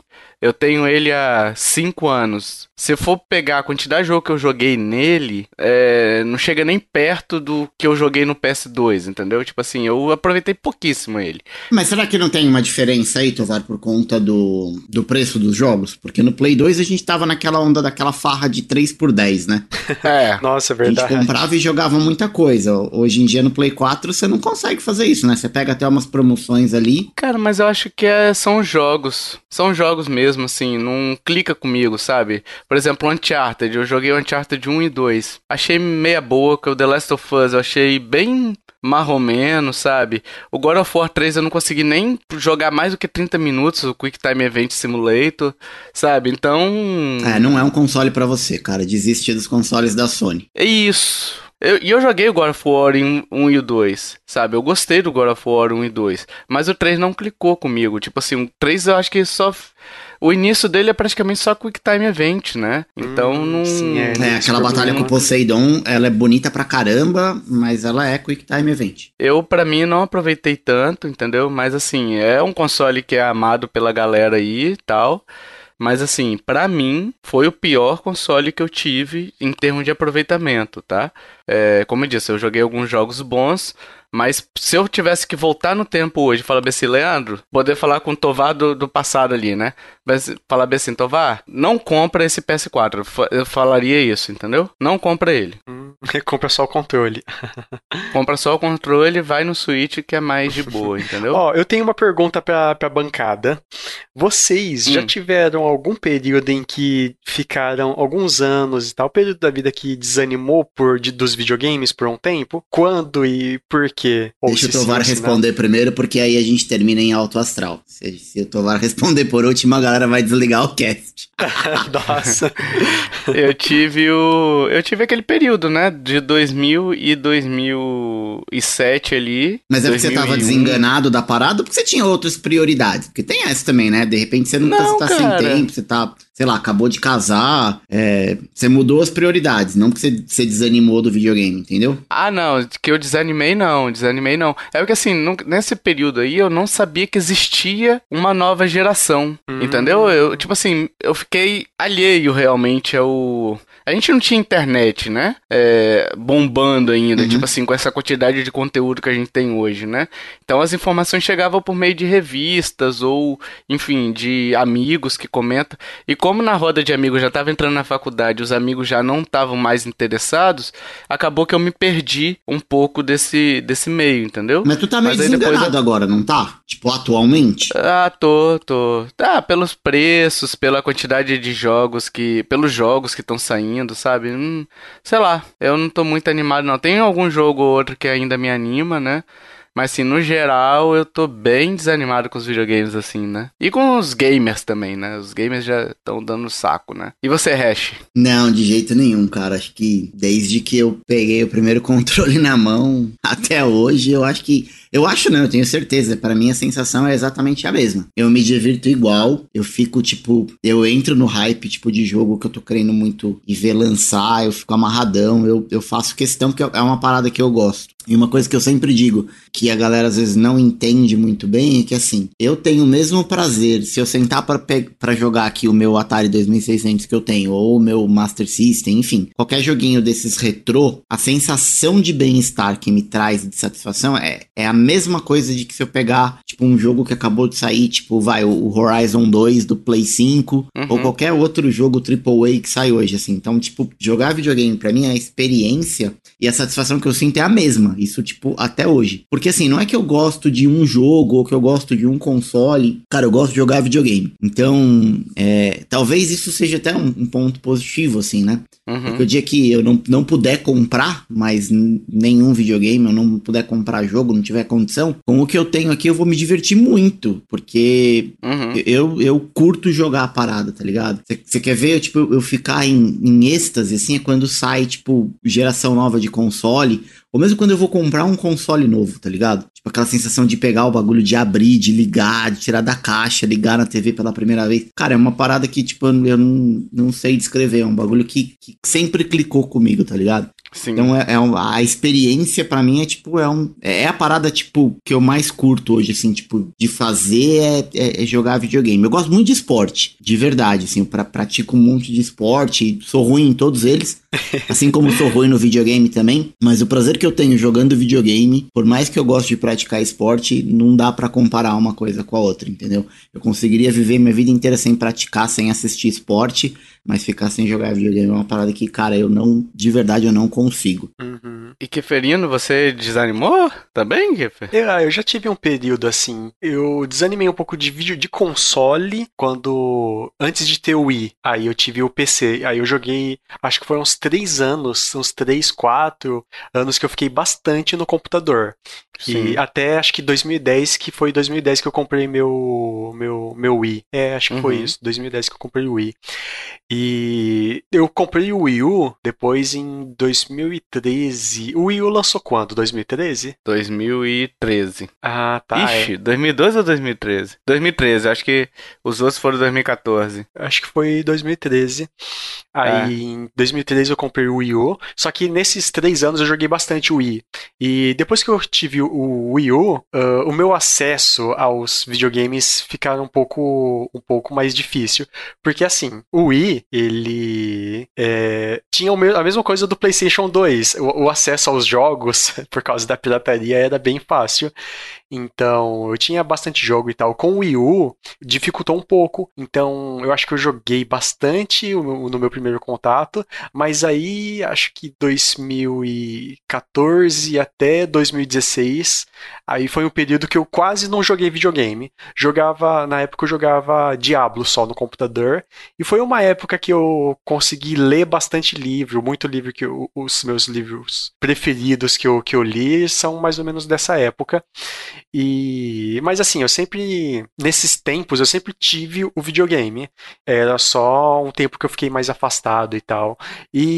eu tenho ele há 5 anos. Se eu for pegar a quantidade de jogo que eu joguei nele, é, não chega nem perto do que eu joguei no PS2, entendeu? Tipo assim, eu aproveitei pouquíssimo ele. Mas será que não tem uma diferença aí, Tovar, por conta do, do preço dos jogos? Porque no Play 2 a gente tava naquela onda daquela farra de 3 por 10, né? É. Nossa, é A gente verdade. comprava e jogava muita coisa. Hoje em dia no Play 4 você não consegue fazer isso, né? Você pega até umas promoções ali. Cara, mas eu acho que é, são jogos. São jogos mesmo, assim, não clica comigo, sabe? Por exemplo, Uncharted. Eu joguei o Uncharted 1 e 2. Achei meia boca. O The Last of Us eu achei bem marromeno, sabe? O God of War 3 eu não consegui nem jogar mais do que 30 minutos, o Quick Time Event Simulator, sabe? Então. É, não é um console pra você, cara. Desiste dos consoles da Sony. É isso. Eu- E eu, joguei o God of War em 1 e o 2, sabe? Eu gostei do God of War 1 e 2. Mas o 3 não clicou comigo. Tipo assim, o 3 eu acho que só. O início dele é praticamente só Quick Time Event, né? Então Hum, não. sim, é. É, aquela batalha com o Poseidon, ela é bonita pra caramba, mas ela é Quick Time Event. Eu, pra mim, não aproveitei tanto, entendeu? Mas assim, é um console que é amado pela galera aí e tal. Mas assim, pra mim, foi o pior console que eu tive em termos de aproveitamento, tá? É, como eu disse, eu joguei alguns jogos bons, mas se eu tivesse que voltar no tempo hoje e falar bem assim, Leandro, poder falar com o Tovar do, do passado ali, né? Mas falar bem assim, Tovar, não compra esse PS4. Eu falaria isso, entendeu? Não compra ele. Hum, compra só o controle. compra só o controle, vai no Switch que é mais de boa, entendeu? Ó, eu tenho uma pergunta pra, pra bancada. Vocês hum. já tiveram algum período em que ficaram alguns anos e tal, período da vida que desanimou por de, dos videogames por um tempo? Quando e por quê? quê? Deixa o Tovar sim, responder não? primeiro, porque aí a gente termina em alto astral. Se, se o Tovar responder por último, a galera vai desligar o cast. Nossa. eu tive o. Eu tive aquele período, né? De 2000 e 2007 ali. Mas é porque você tava desenganado da parada ou porque você tinha outras prioridades? Porque tem essa também, né? De repente você não, tá, não tá, você tá sem tempo, você tá sei lá, acabou de casar, é, você mudou as prioridades, não porque você, você, desanimou do videogame, entendeu? Ah, não, que eu desanimei não, desanimei não. É porque assim, nesse período aí eu não sabia que existia uma nova geração, hum. entendeu? Eu, tipo assim, eu fiquei alheio realmente ao a gente não tinha internet, né? É, bombando ainda, uhum. tipo assim, com essa quantidade de conteúdo que a gente tem hoje, né? Então as informações chegavam por meio de revistas ou, enfim, de amigos que comentam. E como na roda de amigos já estava entrando na faculdade, os amigos já não estavam mais interessados, acabou que eu me perdi um pouco desse, desse meio, entendeu? Mas tu tá meio desenganado eu... agora, não tá? Tipo, atualmente? Ah, tô, tô. Tá, pelos preços, pela quantidade de jogos que. pelos jogos que estão saindo indo, sabe? Hum, sei lá, eu não tô muito animado não. Tem algum jogo ou outro que ainda me anima, né? Mas assim, no geral, eu tô bem desanimado com os videogames, assim, né? E com os gamers também, né? Os gamers já estão dando saco, né? E você, Hash? Não, de jeito nenhum, cara. Acho que desde que eu peguei o primeiro controle na mão até hoje, eu acho que eu acho não, eu tenho certeza. Para mim a sensação é exatamente a mesma. Eu me divirto igual, eu fico tipo, eu entro no hype tipo de jogo que eu tô querendo muito e ver lançar, eu fico amarradão, eu, eu faço questão porque é uma parada que eu gosto. E uma coisa que eu sempre digo, que a galera às vezes não entende muito bem, é que assim, eu tenho o mesmo prazer se eu sentar para jogar aqui o meu Atari 2600 que eu tenho, ou o meu Master System, enfim, qualquer joguinho desses retrô, a sensação de bem-estar que me traz de satisfação é, é a mesma coisa de que se eu pegar, tipo, um jogo que acabou de sair, tipo, vai, o Horizon 2 do Play 5, uhum. ou qualquer outro jogo AAA que sai hoje, assim. Então, tipo, jogar videogame para mim, a experiência e a satisfação que eu sinto é a mesma. Isso, tipo, até hoje. Porque, assim, não é que eu gosto de um jogo ou que eu gosto de um console. Cara, eu gosto de jogar videogame. Então, é, talvez isso seja até um, um ponto positivo, assim, né? Uhum. Porque o dia que eu não, não puder comprar mais nenhum videogame, eu não puder comprar jogo, não tiver condição, com o que eu tenho aqui eu vou me divertir muito, porque uhum. eu, eu curto jogar a parada, tá ligado? Você quer ver, tipo, eu, eu ficar em, em êxtase, assim, é quando sai, tipo, geração nova de console, ou mesmo quando eu vou comprar um console novo, tá ligado? Tipo aquela sensação de pegar o bagulho, de abrir, de ligar, de tirar da caixa, ligar na TV pela primeira vez. Cara, é uma parada que, tipo, eu não, não sei descrever. É um bagulho que, que sempre clicou comigo, tá ligado? Sim. Então é, é a experiência para mim é tipo é, um, é a parada tipo que eu mais curto hoje assim tipo de fazer é, é, é jogar videogame. Eu gosto muito de esporte, de verdade assim, para pratico um monte de esporte, sou ruim em todos eles, assim como sou ruim no videogame também. Mas o prazer que eu tenho jogando videogame, por mais que eu goste de praticar esporte, não dá para comparar uma coisa com a outra, entendeu? Eu conseguiria viver minha vida inteira sem praticar, sem assistir esporte, mas ficar sem jogar videogame é uma parada que, cara, eu não, de verdade, eu não consigo. Uhum. E Keferino, você desanimou também, Kefer? Eu, ah, eu já tive um período assim, eu desanimei um pouco de vídeo de console quando, antes de ter o Wii, aí eu tive o PC, aí eu joguei, acho que foram uns três anos, uns três, quatro anos que eu fiquei bastante no computador. Sim. E até acho que 2010, que foi 2010 que eu comprei meu meu meu Wii. É, acho que uhum. foi isso, 2010 que eu comprei o Wii. E eu comprei o Wii U depois em 2013. O Wii U lançou quando? 2013? 2013. Ah, tá. Ixi, é. 2012 ou 2013? 2013, acho que os outros foram 2014. Acho que foi 2013. Aí é. em 2013 eu comprei o Wii U. Só que nesses três anos eu joguei bastante o Wii. E depois que eu tive o Wii U, uh, o meu acesso aos videogames ficaram um pouco, um pouco mais difícil. Porque assim, o Wii, ele é, tinha a mesma coisa do PlayStation 2. O, o acesso aos jogos, por causa da pirataria, era bem fácil. Então, eu tinha bastante jogo e tal. Com o Wii U, dificultou um pouco. Então, eu acho que eu joguei bastante no meu primeiro contato. Mas aí, acho que 2014 até 2016, aí foi um período que eu quase não joguei videogame. Jogava, na época eu jogava Diablo só no computador. E foi uma época que eu consegui ler bastante livro, muito livro que eu, os meus livros preferidos que eu, que eu li são mais ou menos dessa época. E, mas assim, eu sempre, nesses tempos, eu sempre tive o videogame. Era só um tempo que eu fiquei mais afastado e tal. E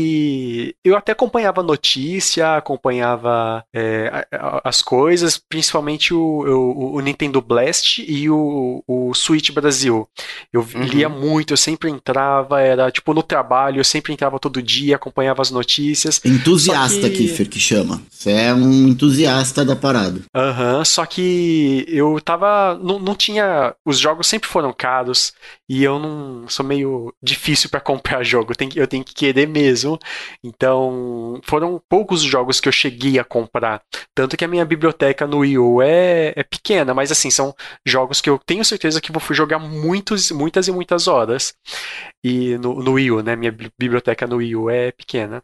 eu até acompanhava notícia, acompanhava é, as coisas, principalmente o, o, o, Nintendo Blast e o, o Switch Brasil. Eu uhum. lia muito, eu sempre entrava, era tipo no trabalho, eu sempre entrava todo dia, acompanhava as notícias. Entusiasta, que... Kiffer, que chama. Você é um entusiasta da parada. Aham, uhum, só que eu tava. Não, não tinha. Os jogos sempre foram caros e eu não sou meio difícil para comprar jogo. Eu tenho, eu tenho que querer mesmo. Então, foram poucos jogos que eu cheguei a comprar. Tanto que a minha biblioteca no Wii U é, é pequena, mas assim, são jogos que eu tenho certeza que vou jogar muitos, muitas e muitas horas. E no, no Wii U, né? Minha biblioteca no Wii U é pequena.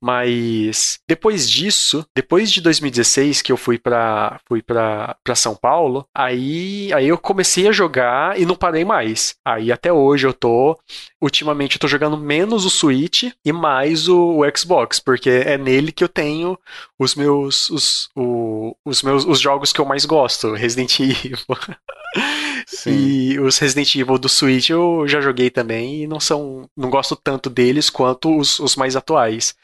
Mas depois disso, depois de 2016, que eu fui para fui pra São Paulo, aí, aí eu comecei a jogar e não parei mais. Aí até hoje eu tô. Ultimamente eu tô jogando menos o Switch e mais o, o Xbox, porque é nele que eu tenho os meus. Os, o, os meus os jogos que eu mais gosto. Resident Evil. Sim. E os Resident Evil do Switch eu já joguei também e não são. não gosto tanto deles quanto os, os mais atuais.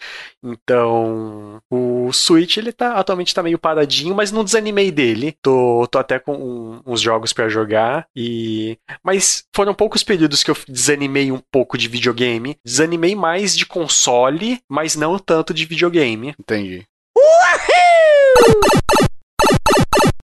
Então, o Switch ele tá atualmente tá meio paradinho, mas não desanimei dele. Tô, tô até com um, uns jogos para jogar e mas foram poucos períodos que eu desanimei um pouco de videogame. Desanimei mais de console, mas não tanto de videogame. Entendi. Uhul!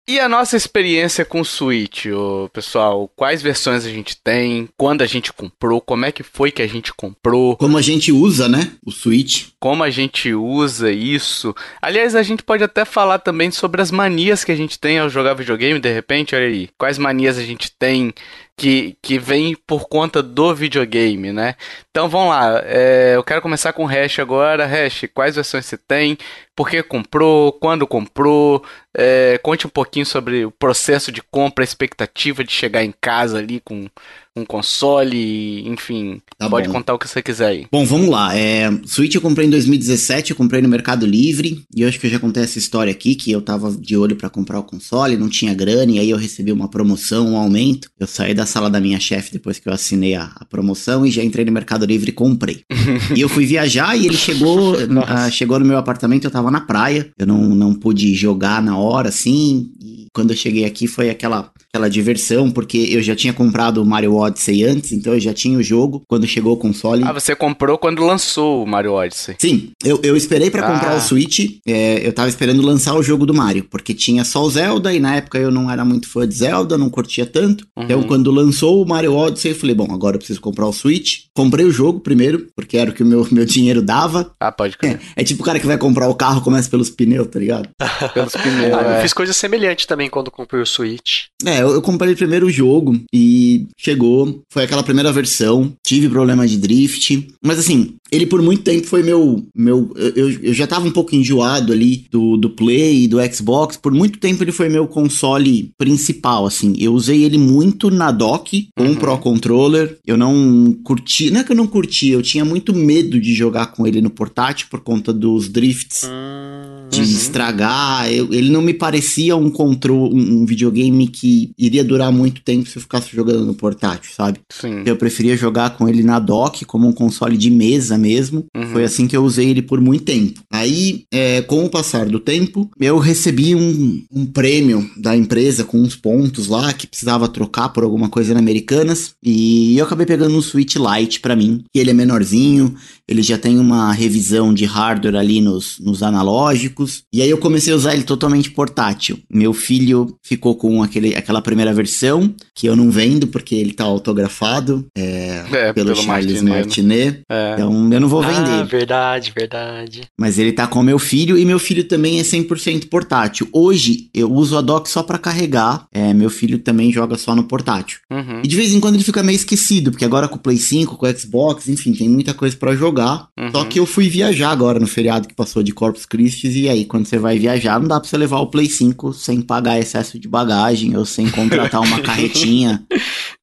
E a nossa experiência com o Switch, ô, pessoal? Quais versões a gente tem? Quando a gente comprou? Como é que foi que a gente comprou? Como a gente usa, né? O Switch. Como a gente usa isso. Aliás, a gente pode até falar também sobre as manias que a gente tem ao jogar videogame, de repente, olha aí. Quais manias a gente tem que, que vem por conta do videogame, né? Então vamos lá, é, eu quero começar com o Hash agora. Hash, quais versões você tem? Por que comprou? Quando comprou? É, conte um pouquinho sobre o processo de compra, a expectativa de chegar em casa ali com um console, enfim. Tá pode bom. contar o que você quiser aí. Bom, vamos lá. É, Switch eu comprei em 2017, eu comprei no Mercado Livre, e eu acho que eu já contei essa história aqui, que eu tava de olho para comprar o console, não tinha grana, e aí eu recebi uma promoção, um aumento. Eu saí da sala da minha chefe depois que eu assinei a, a, promoção e já entrei no Mercado Livre e comprei. e eu fui viajar e ele chegou, uh, chegou no meu apartamento, eu tava na praia, eu não, não pude jogar na hora, assim, e quando eu cheguei aqui foi aquela aquela diversão, porque eu já tinha comprado o Mario Odyssey antes, então eu já tinha o jogo quando chegou o console. Ah, você comprou quando lançou o Mario Odyssey? Sim, eu, eu esperei para ah. comprar o Switch, é, eu tava esperando lançar o jogo do Mario, porque tinha só o Zelda e na época eu não era muito fã de Zelda, não curtia tanto. Uhum. Então quando lançou o Mario Odyssey, eu falei, bom, agora eu preciso comprar o Switch. Comprei o jogo primeiro, porque era o que o meu, meu dinheiro dava. Ah, pode crer. É, é tipo o cara que vai comprar o carro, começa pelos pneus, tá ligado? pelos pneus. Ah, é. Eu fiz coisa semelhante também quando comprei o Switch. É, eu, eu comprei primeiro o jogo e chegou, foi aquela primeira versão, tive problema de drift, mas assim, ele por muito tempo foi meu. meu eu, eu já tava um pouco enjoado ali do, do Play do Xbox. Por muito tempo ele foi meu console principal, assim. Eu usei ele muito na dock com uhum. Pro Controller. Eu não curti. Não é que eu não curti, eu tinha muito medo de jogar com ele no portátil por conta dos drifts. Uhum. De estragar, eu, ele não me parecia um controle, um, um, videogame que iria durar muito tempo se eu ficasse jogando no portátil, sabe? Sim. Eu preferia jogar com ele na dock como um console de mesa mesmo. Uhum. Foi assim que eu usei ele por muito tempo. Aí, é, com o passar do tempo, eu recebi um, um prêmio da empresa com uns pontos lá que precisava trocar por alguma coisa na Americanas. E eu acabei pegando um Switch Lite pra mim, ele é menorzinho, ele já tem uma revisão de hardware ali nos, nos analógicos. E aí eu comecei a usar ele totalmente portátil. Meu filho ficou com aquele, aquela primeira versão, que eu não vendo porque ele tá autografado é, É, pelo, pelo Charles Martinet, né? Martinet. É. Então eu não vou Ah, vender. verdade, verdade. Mas ele tá com meu filho e meu filho também é 100% portátil. Hoje eu uso a dock só pra carregar. É, meu filho também joga só no portátil. Uhum. E de vez em quando ele fica meio esquecido, porque agora com o Play 5, com o Xbox, enfim, tem muita coisa pra jogar. Uhum. Só que eu fui viajar agora no feriado que passou de Corpus Christi e aí quando você vai viajar, não dá pra você levar o Play 5 sem pagar excesso de bagagem ou sem contratar uma carretinha,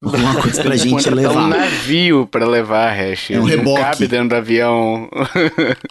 alguma coisa pra gente Contratar um levar. navio pra levar a hash. É um Não reboque. cabe dentro do avião.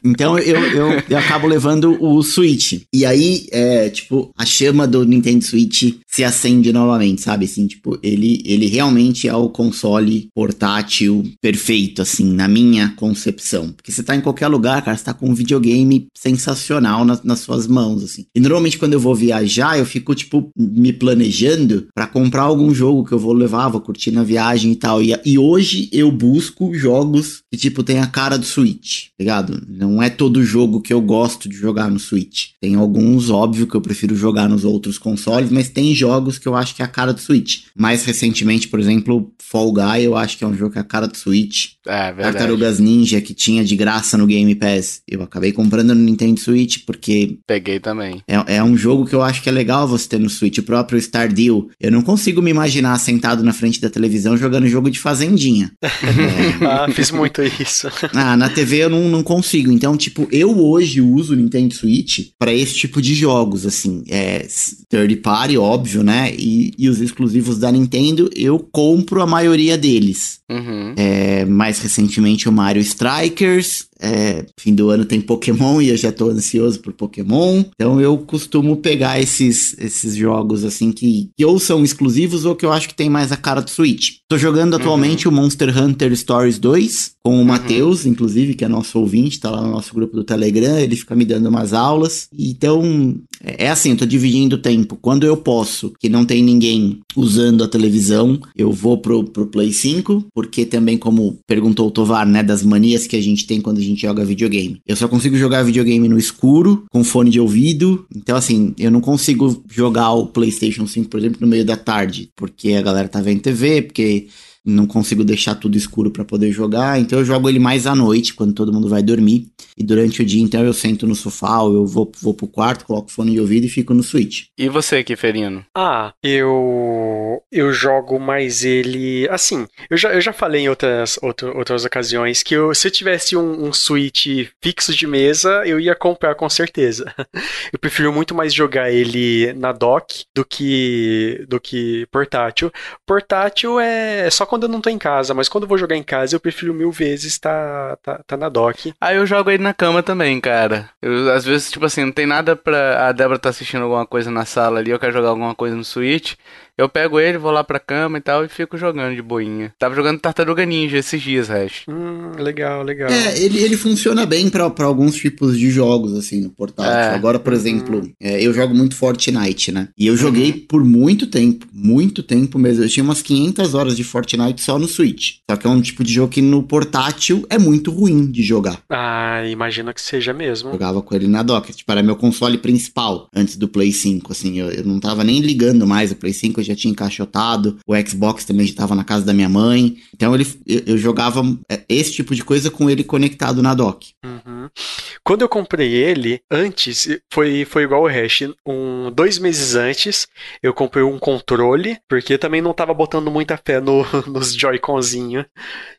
Então eu, eu, eu acabo levando o Switch. E aí, é, tipo, a chama do Nintendo Switch se acende novamente, sabe? Assim, tipo, ele, ele realmente é o console portátil perfeito, assim, na minha concepção. Porque você tá em qualquer lugar, cara, você tá com um videogame sensacional nas, nas suas mãos, assim. E normalmente quando eu vou viajar, eu fico, tipo, me planejando pra comprar algum jogo que eu vou levar, vou curtir na viagem e tal. E, e hoje eu busco jogos que, tipo, tem a cara do Switch, tá ligado? Não é todo jogo que eu gosto de jogar no Switch. Tem alguns, óbvio, que eu prefiro jogar nos outros consoles, mas tem jogos que eu acho que é a cara do Switch. Mais recentemente, por exemplo, Fall Guy, eu acho que é um jogo que é a cara do Switch. É, verdade. Tartarugas Ninja, que tinha de graça no Game Pass. Eu acabei comprando no Nintendo Switch, porque Peguei também. é, é um jogo que eu acho que é legal você ter no Switch. O próprio Stardew. Eu não consigo me imaginar sentado na frente da televisão jogando jogo de fazendinha. É, Ah, fiz muito isso. ah, na TV eu não, não consigo. Então, tipo, eu hoje uso o Nintendo Switch pra esse tipo de jogos, assim. É third party, óbvio, né? E, e os exclusivos da Nintendo, eu compro a maioria deles. Uhum. É, mais recentemente o Mario Lakers É, fim do ano tem Pokémon e eu já tô ansioso por Pokémon. Então eu costumo pegar esses, esses jogos assim que, que ou são exclusivos ou que eu acho que tem mais a cara do Switch. Tô jogando atualmente o Monster Hunter Stories 2 com o Matheus, inclusive, que é nosso ouvinte, tá lá no nosso grupo do Telegram, ele fica me dando umas aulas. Então, é é assim, eu tô dividindo o tempo. Quando eu posso, que não tem ninguém usando a televisão, eu vou pro, pro Play 5, porque também, como perguntou o Tovar, né, das manias que a gente tem quando a gente joga videogame. Eu só consigo jogar videogame no escuro, com fone de ouvido. Então, assim, eu não consigo jogar o PlayStation 5, por exemplo, no meio da tarde, porque a galera tá vendo TV, porque não consigo deixar tudo escuro pra poder jogar, então eu jogo ele mais à noite, quando todo mundo vai dormir. E durante o dia, então, eu sento no sofá, ou eu vou, vou pro quarto, coloco o fone de ouvido e fico no Switch. E você, Kiferino? Ah, eu eu jogo mais ele assim. Eu já, eu já falei em outras, outro- outras ocasiões que eu, se eu tivesse um, um Switch fixo de mesa, eu ia comprar com certeza. Eu prefiro muito mais jogar ele na dock do que do que portátil. Portátil é só quando eu não tô em casa, mas quando eu vou jogar em casa, eu prefiro mil vezes tá, tá, tá na dock. Ah, eu jogo ele na cama também, cara. Eu, às vezes, tipo assim, não tem nada pra. A Débora tá assistindo alguma coisa na sala ali, eu quero jogar alguma coisa no Switch. Eu pego ele, vou lá pra cama e tal e fico jogando de boinha. Tava jogando Tartaruga Ninja esses dias, Hash. Hum, legal, legal. É, ele, ele funciona bem pra pra alguns tipos de jogos, assim, no portátil. É. Agora, por exemplo, é, eu jogo muito Fortnite, né? E eu joguei por muito tempo, muito tempo mesmo. Eu tinha umas 500 horas de Fortnite só no Switch. Só que é um tipo de jogo que no portátil é muito ruim de jogar. Ah, imagino que seja mesmo. Jogava com ele na dock. Tipo, era meu console principal antes do Play 5, assim. Eu, eu não tava nem ligando mais o Play 5, eu já tinha encaixotado. O Xbox também já tava na casa da minha mãe. Então ele, eu, jogava é, esse tipo de coisa com ele conectado na dock. Uhum. Quando eu comprei ele, antes, foi, foi igual o Hash. Um, dois meses antes, eu comprei um controle, porque também não tava botando muita fé no, nos Joy-Conzinho.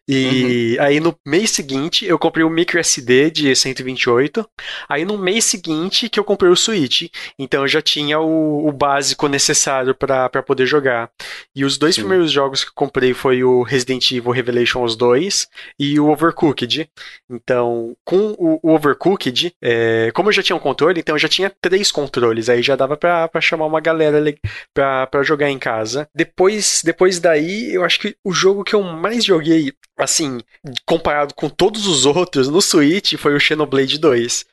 E aí no mês seguinte, eu comprei o micro SD de 128. Aí no mês seguinte que eu comprei o Switch. Então eu já tinha o, o básico necessário para poder poder jogar. E os dois Sim. primeiros jogos que eu comprei foi o Resident Evil Revelations 2 e o Overcooked. Então, com o, o Overcooked, é, como eu já tinha um controle, então eu já tinha três controles, aí já dava pra, pra chamar uma galera pra, pra jogar em casa. Depois, depois daí, eu acho que o jogo que eu mais joguei, assim, comparado com todos os outros no Switch, foi o Xenoblade 2.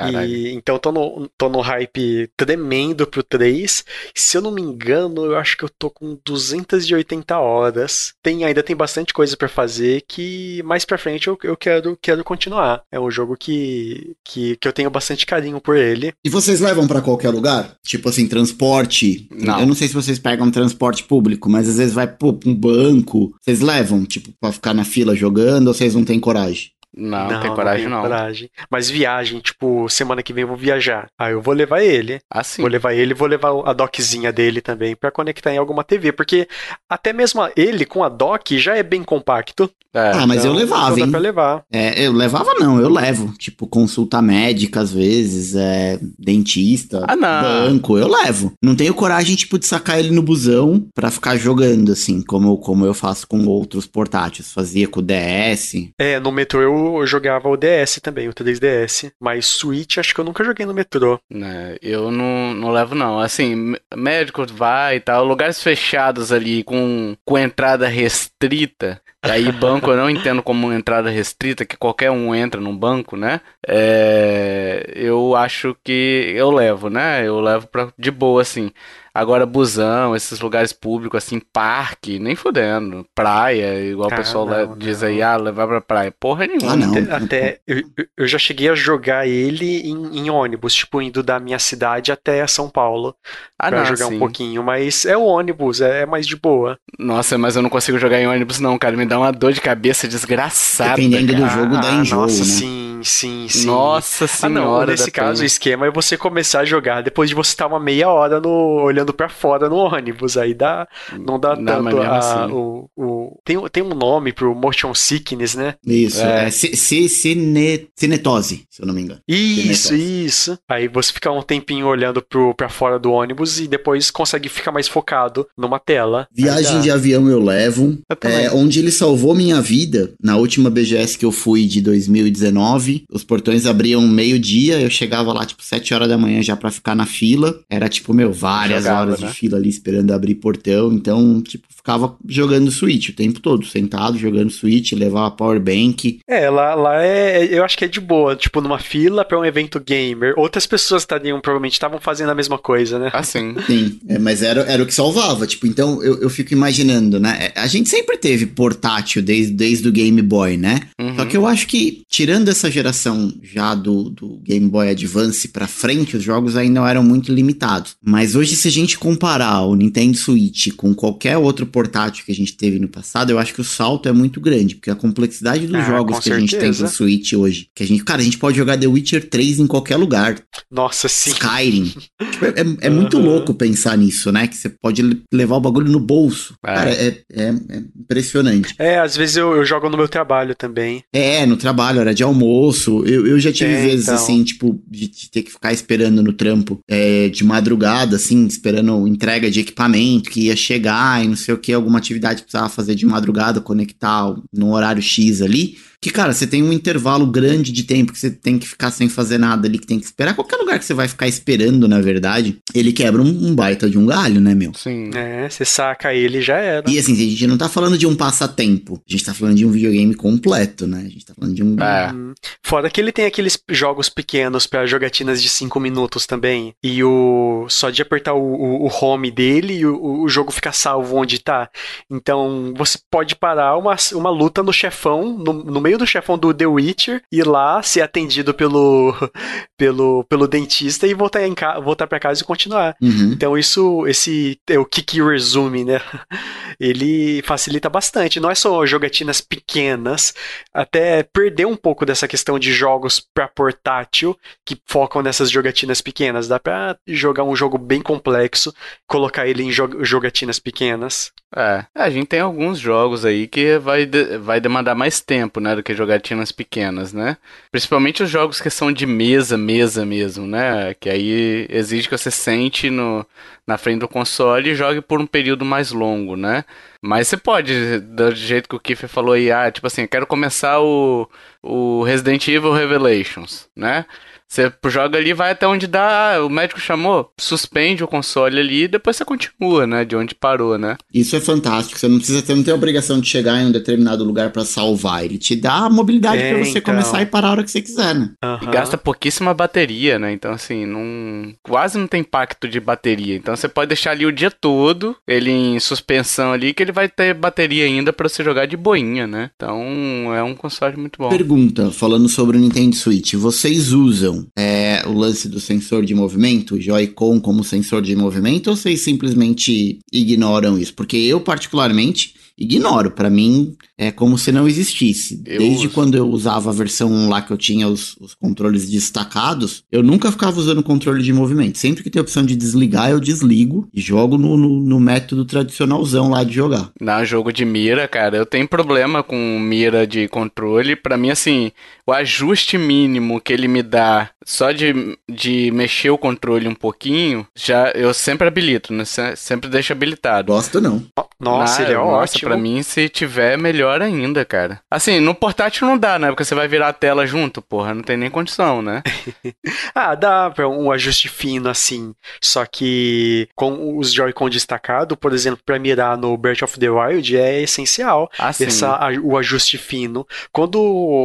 E, então tô no, tô no hype tremendo pro 3. Se eu não me engano, eu acho que eu tô com 280 horas. Tem, ainda tem bastante coisa para fazer que mais pra frente eu, eu quero, quero continuar. É um jogo que, que, que eu tenho bastante carinho por ele. E vocês levam para qualquer lugar? Tipo assim, transporte? Não. Eu não sei se vocês pegam transporte público, mas às vezes vai pra um banco. Vocês levam, tipo, pra ficar na fila jogando ou vocês não têm coragem? Não, não tem coragem não. Coragem. Mas viagem, tipo, semana que vem eu vou viajar. Aí eu vou levar ele. Ah, sim. Vou levar ele, vou levar a dockzinha dele também para conectar em alguma TV, porque até mesmo ele com a dock já é bem compacto. É, ah, mas então, eu levava, hein? Pra levar. É, eu levava não, eu levo. Tipo, consulta médica às vezes, é, dentista, ah, banco, eu levo. Não tenho coragem, tipo, de sacar ele no busão pra ficar jogando, assim, como, como eu faço com outros portáteis. Fazia com o DS. É, no metrô eu eu jogava o DS também, o 3DS. Mas Switch acho que eu nunca joguei no metrô. É, eu não, não levo, não. Assim, médico vai e tal, lugares fechados ali com, com entrada restrita. Aí banco eu não entendo como entrada restrita, que qualquer um entra num banco, né? É, eu acho que eu levo, né? Eu levo pra, de boa, assim. Agora, busão, esses lugares públicos, assim, parque, nem fudendo. Praia, igual o pessoal não, diz não. aí, ah, levar pra praia. Porra nenhuma. Ah, não. Até, até eu, eu, já cheguei a jogar ele em, em, ônibus, tipo, indo da minha cidade até São Paulo. Ah, pra não, jogar sim. um pouquinho, mas é o ônibus, é, é, mais de boa. Nossa, mas eu não consigo jogar em ônibus, não, cara. Me dá uma dor de cabeça desgraçada. Dependendo cara. do jogo, dá enjoo, Nossa, né? sim, sim, sim. Nossa senhora. Ah, não, nesse caso, pena. o esquema é você começar a jogar depois de você estar uma meia hora no, olhando para fora no ônibus. Aí dá, não dá não, tanto a, assim. o, o, tem, tem um nome pro motion sickness, né? Isso, é, é cinetose, se eu não me engano. Isso, cinetose. isso. Aí você fica um tempinho olhando pro, pra fora do ônibus e depois consegue ficar mais focado numa tela. Viagem de avião eu levo. Eu é, onde ele salvou minha vida, na última BGS que eu fui de 2019, os portões abriam meio-dia, eu chegava lá tipo 7 horas da manhã já para ficar na fila. Era tipo, meu, várias Jogava, horas né? de fila ali esperando abrir portão. Então, tipo, ficava jogando Switch o tempo todo, sentado, jogando Switch, levava power bank. É, lá, lá é, eu acho que é de boa, tipo, numa fila para um evento gamer. Outras pessoas estariam, provavelmente, estavam fazendo a mesma coisa, né? Ah, sim. Sim, é, mas era, era o que salvava, tipo, então eu, eu fico imaginando, né? A gente sempre teve portátil desde, desde o Game Boy, né? Uhum. Só que eu acho que, tirando essa geração já do, do Game Boy Advance pra frente, os jogos ainda não eram muito limitados. Mas hoje, se a gente comparar o Nintendo Switch com qualquer outro portátil que a gente teve no passado, eu acho que o salto é muito grande, porque a complexidade dos ah, jogos que certeza. a gente tem com o Switch hoje, que a gente, cara, a gente pode jogar The Witcher 3 em qualquer lugar. Nossa, sim. Skyrim. tipo, é, é, uhum. muito louco pensar nisso, né? Que você pode levar o bagulho no bolso. É. Cara, é, é, é, impressionante. É, às vezes eu, eu, jogo no meu trabalho também. É, no trabalho, hora de almoço. Eu, eu já tive é, vezes então... assim, tipo, de, de, ter que ficar esperando no trampo é, de madrugada, assim, esperando entrega de equipamento que ia chegar e não sei o que, alguma atividade precisava fazer de madrugada, conectar no horário X ali que, cara, você tem um intervalo grande de tempo que você tem que ficar sem fazer nada ali, que tem que esperar. Qualquer lugar que você vai ficar esperando, na verdade, ele quebra um, um baita de um galho, né, meu? Sim. É, você saca ele já era. E assim, a gente não tá falando de um passatempo, a gente tá falando de um videogame completo, né? A gente tá falando de um. É. Uhum. Fora que ele tem aqueles jogos pequenos para jogatinas de 5 minutos também. E o. Só de apertar o, o, o home dele e o, o jogo fica salvo onde tá. Então você pode parar uma, uma luta no chefão, no, no meio meio do chefão do The Witcher, ir lá, ser atendido pelo, pelo, pelo dentista e voltar, em ca voltar pra casa e continuar. Uhum. Então isso, esse, é o Kiki Resume, né? Ele facilita bastante. Não é só jogatinas pequenas, até perder um pouco dessa questão de jogos pra portátil, que focam nessas jogatinas pequenas. Dá pra jogar um jogo bem complexo, colocar ele em jogatinas pequenas. É, a gente tem alguns jogos aí que vai, de vai demandar mais tempo, né? Do que jogatinas pequenas, né? Principalmente os jogos que são de mesa, mesa mesmo, né? Que aí exige que você sente no, na frente do console e jogue por um período mais longo, né? Mas você pode, do jeito que o Kiffer falou aí, ah, tipo assim, quero começar o, o Resident Evil Revelations, né? Você joga ali, vai até onde dá, o médico chamou, suspende o console ali e depois você continua, né? De onde parou, né? Isso é fantástico. Você não precisa ter, não tem a obrigação de chegar em um determinado lugar para salvar. Ele te dá a mobilidade é, para você então. começar e parar a hora que você quiser, né? Uhum. E gasta pouquíssima bateria, né? Então, assim, não. Quase não tem impacto de bateria. Então você pode deixar ali o dia todo, ele em suspensão ali, que ele vai ter bateria ainda para você jogar de boinha, né? Então é um console muito bom. Pergunta, falando sobre o Nintendo Switch. Vocês usam é, o lance do sensor de movimento, Joy-Con como sensor de movimento, ou vocês simplesmente ignoram isso? Porque eu, particularmente, ignoro. Para mim, é como se não existisse. Eu Desde uso. quando eu usava a versão lá que eu tinha os, os, controles destacados, eu nunca ficava usando controle de movimento. Sempre que tem a opção de desligar, eu desligo e jogo no, no, no método tradicionalzão lá de jogar. Na jogo de mira, cara, eu tenho problema com mira de controle. Para mim, assim, o ajuste mínimo que ele me dá só de, de mexer o controle um pouquinho, já eu sempre habilito, né? Sempre deixo habilitado. Gosto não. Nossa, ele é nossa, ótimo. Pra mim, se tiver, melhor ainda, cara. Assim, no portátil não dá, né? Porque você vai virar a tela junto, porra. Não tem nem condição, né? ah, dá pra um ajuste fino, assim. Só que com os Joy-Con destacado, por exemplo, pra mirar no Breath of the Wild, é essencial. Ah, essa, o ajuste fino. Quando.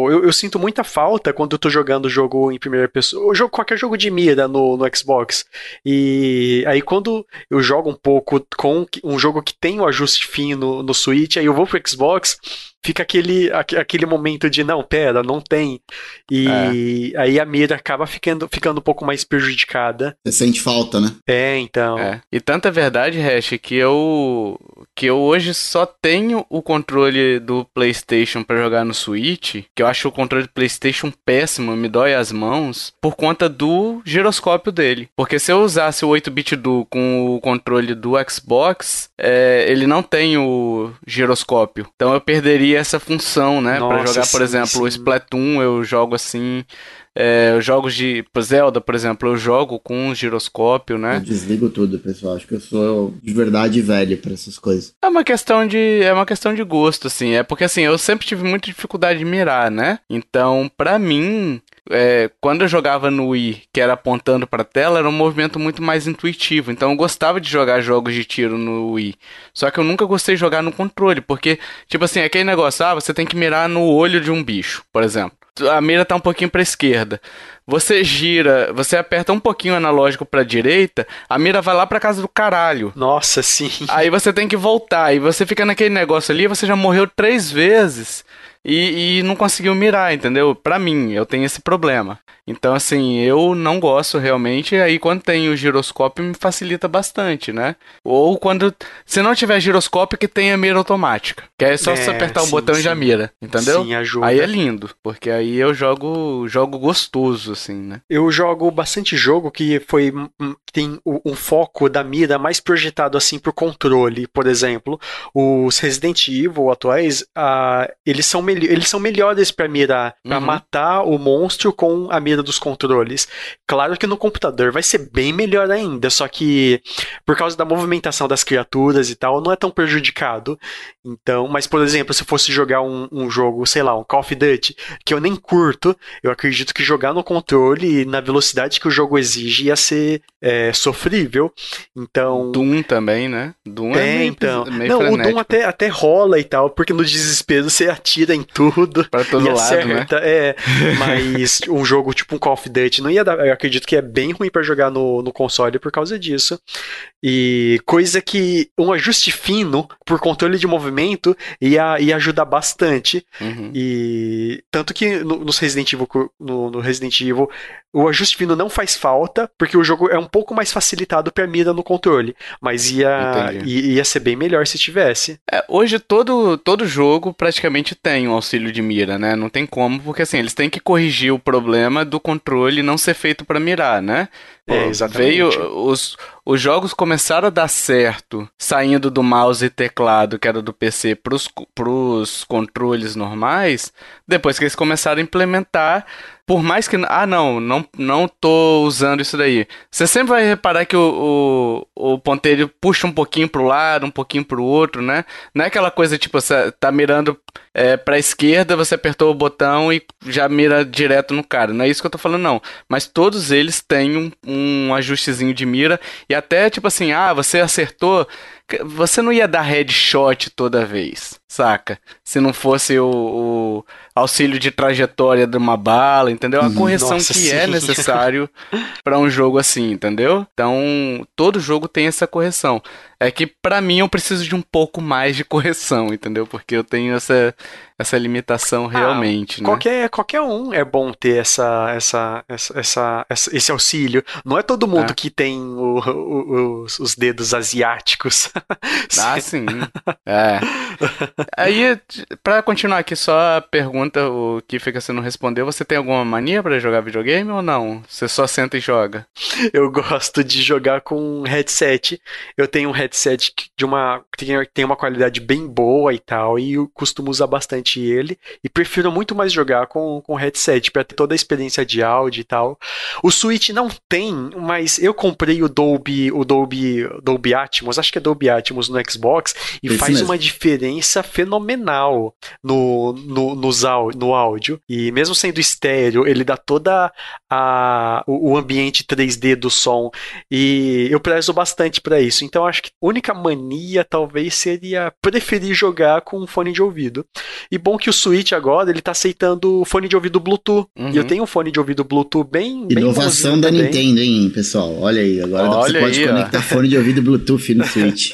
Eu, eu sinto muita falta quando eu tô jogando o jogo em primeira pessoa. Jogo, qualquer jogo de mira no, no Xbox. E aí quando eu jogo um pouco com um jogo que tem o ajuste fino no Switch, aí eu vou pro Xbox, fica aquele, aquele momento de não, pera, não tem. E é. aí a mira acaba ficando, ficando um pouco mais prejudicada. Você sente falta, né? É, então. É. E tanta verdade, Hash, que eu que eu hoje só tenho o controle do PlayStation para jogar no Switch, que eu acho o controle do PlayStation péssimo, me dói as mãos, por conta do giroscópio dele. Porque se eu usasse o 8-bit do com o controle do Xbox, é, ele não tem o giroscópio. Então eu perderia essa função, né? Para jogar, por exemplo, sim. o Splatoon, eu jogo assim. É, jogos de Zelda, por exemplo, eu jogo com um giroscópio, né? Eu desligo tudo, pessoal. Acho que eu sou de verdade velho para essas coisas. É uma questão de é uma questão de gosto, assim. É porque assim eu sempre tive muita dificuldade de mirar, né? Então, para mim, é, quando eu jogava no Wii, que era apontando para a tela, era um movimento muito mais intuitivo. Então eu gostava de jogar jogos de tiro no Wii. Só que eu nunca gostei de jogar no controle, porque, tipo assim, aquele negócio, ah, você tem que mirar no olho de um bicho, por exemplo a mira tá um pouquinho para esquerda. Você gira, você aperta um pouquinho o analógico para direita, a mira vai lá para casa do caralho. Nossa, sim. Aí você tem que voltar e você fica naquele negócio ali, você já morreu três vezes e, e não conseguiu mirar, entendeu? Para mim, eu tenho esse problema. Então, assim, eu não gosto realmente. Aí, quando tem o giroscópio, me facilita bastante, né? Ou quando. Se não tiver giroscópio, que tenha mira automática. Que é só é, você apertar sim, o botão sim. e já mira, entendeu? Sim, ajuda. Aí é lindo, porque aí eu jogo jogo gostoso, assim, né? Eu jogo bastante jogo que foi. Tem um foco da mira mais projetado, assim, pro controle. Por exemplo, os Resident Evil atuais, uh, eles, são eles são melhores para mirar, para uhum. matar o monstro com a mira dos controles. Claro que no computador vai ser bem melhor ainda, só que por causa da movimentação das criaturas e tal, não é tão prejudicado. Então, mas por exemplo, se eu fosse jogar um, um jogo, sei lá, um Call of Duty, que eu nem curto, eu acredito que jogar no controle na velocidade que o jogo exige ia ser é, sofrível. Então. Doom também, né? Doom é, é meio, então. Meio não, frenético. o Doom até, até rola e tal, porque no desespero você atira em tudo. Para todo lado, acerta, né? É, mas um jogo tipo tipo um Call of Duty, não ia dar, eu acredito que é bem ruim para jogar no, no console por causa disso. E coisa que um ajuste fino por controle de movimento ia, ia ajudar bastante. Uhum. E tanto que no, nos Resident Evil, no, no Resident Evil, o ajuste fino não faz falta, porque o jogo é um pouco mais facilitado pra mira no controle. Mas ia, ia ser bem melhor se tivesse. É, hoje todo, todo jogo praticamente tem um auxílio de mira, né? Não tem como, porque assim, eles têm que corrigir o problema do controle não ser feito para mirar, né? É, exatamente. Veio os, os jogos começaram a dar certo saindo do mouse e teclado, que era do PC, pros, pros controles normais, depois que eles começaram a implementar por mais que. Ah, não, não, não tô usando isso daí. Você sempre vai reparar que o, o, o ponteiro puxa um pouquinho pro lado, um pouquinho pro outro, né? Não é aquela coisa tipo, você tá mirando é, pra esquerda, você apertou o botão e já mira direto no cara. Não é isso que eu tô falando, não. Mas todos eles têm um, um ajustezinho de mira. E até tipo assim, ah, você acertou você não ia dar headshot toda vez, saca? Se não fosse o, o auxílio de trajetória de uma bala, entendeu? A uhum. correção Nossa, que é sim. é necessário para um jogo assim, entendeu? Então, todo jogo tem essa correção. É que para mim eu preciso de um pouco mais de correção, entendeu? Porque eu tenho essa, essa limitação ah, realmente, ah, qualquer, né? Qualquer um é bom ter essa, essa, essa, essa esse auxílio. Não é todo mundo é. que tem o, o, os, os, dedos asiáticos. ah, sim. É. Aí, para continuar aqui só a pergunta, o que fica você não respondeu, você tem alguma mania para jogar videogame ou não? Você só senta e joga? Eu gosto de jogar com headset. Eu tenho um headset de uma tem, tem uma qualidade bem boa e tal, e eu costumo usar bastante ele e prefiro muito mais jogar com com headset para ter toda a experiência de áudio e tal. O Switch não tem, mas eu comprei o Dolby, o Dolby, Dolby Atmos, acho que é Dolby Atmos no Xbox e Isso faz mesmo. uma diferença fenomenal no no, nos, no áudio e mesmo sendo estéreo, ele dá toda a o, o ambiente 3D do som e eu prezo bastante para isso. Então acho que única mania talvez seria preferir jogar com fone de ouvido. E bom que o Switch agora ele tá aceitando fone de ouvido Bluetooth. Uhum. E eu tenho um fone de ouvido Bluetooth bem. Inovação bem da também. Nintendo, hein, pessoal? Olha aí, agora Olha você aí, pode ó. conectar fone de ouvido Bluetooth no Switch.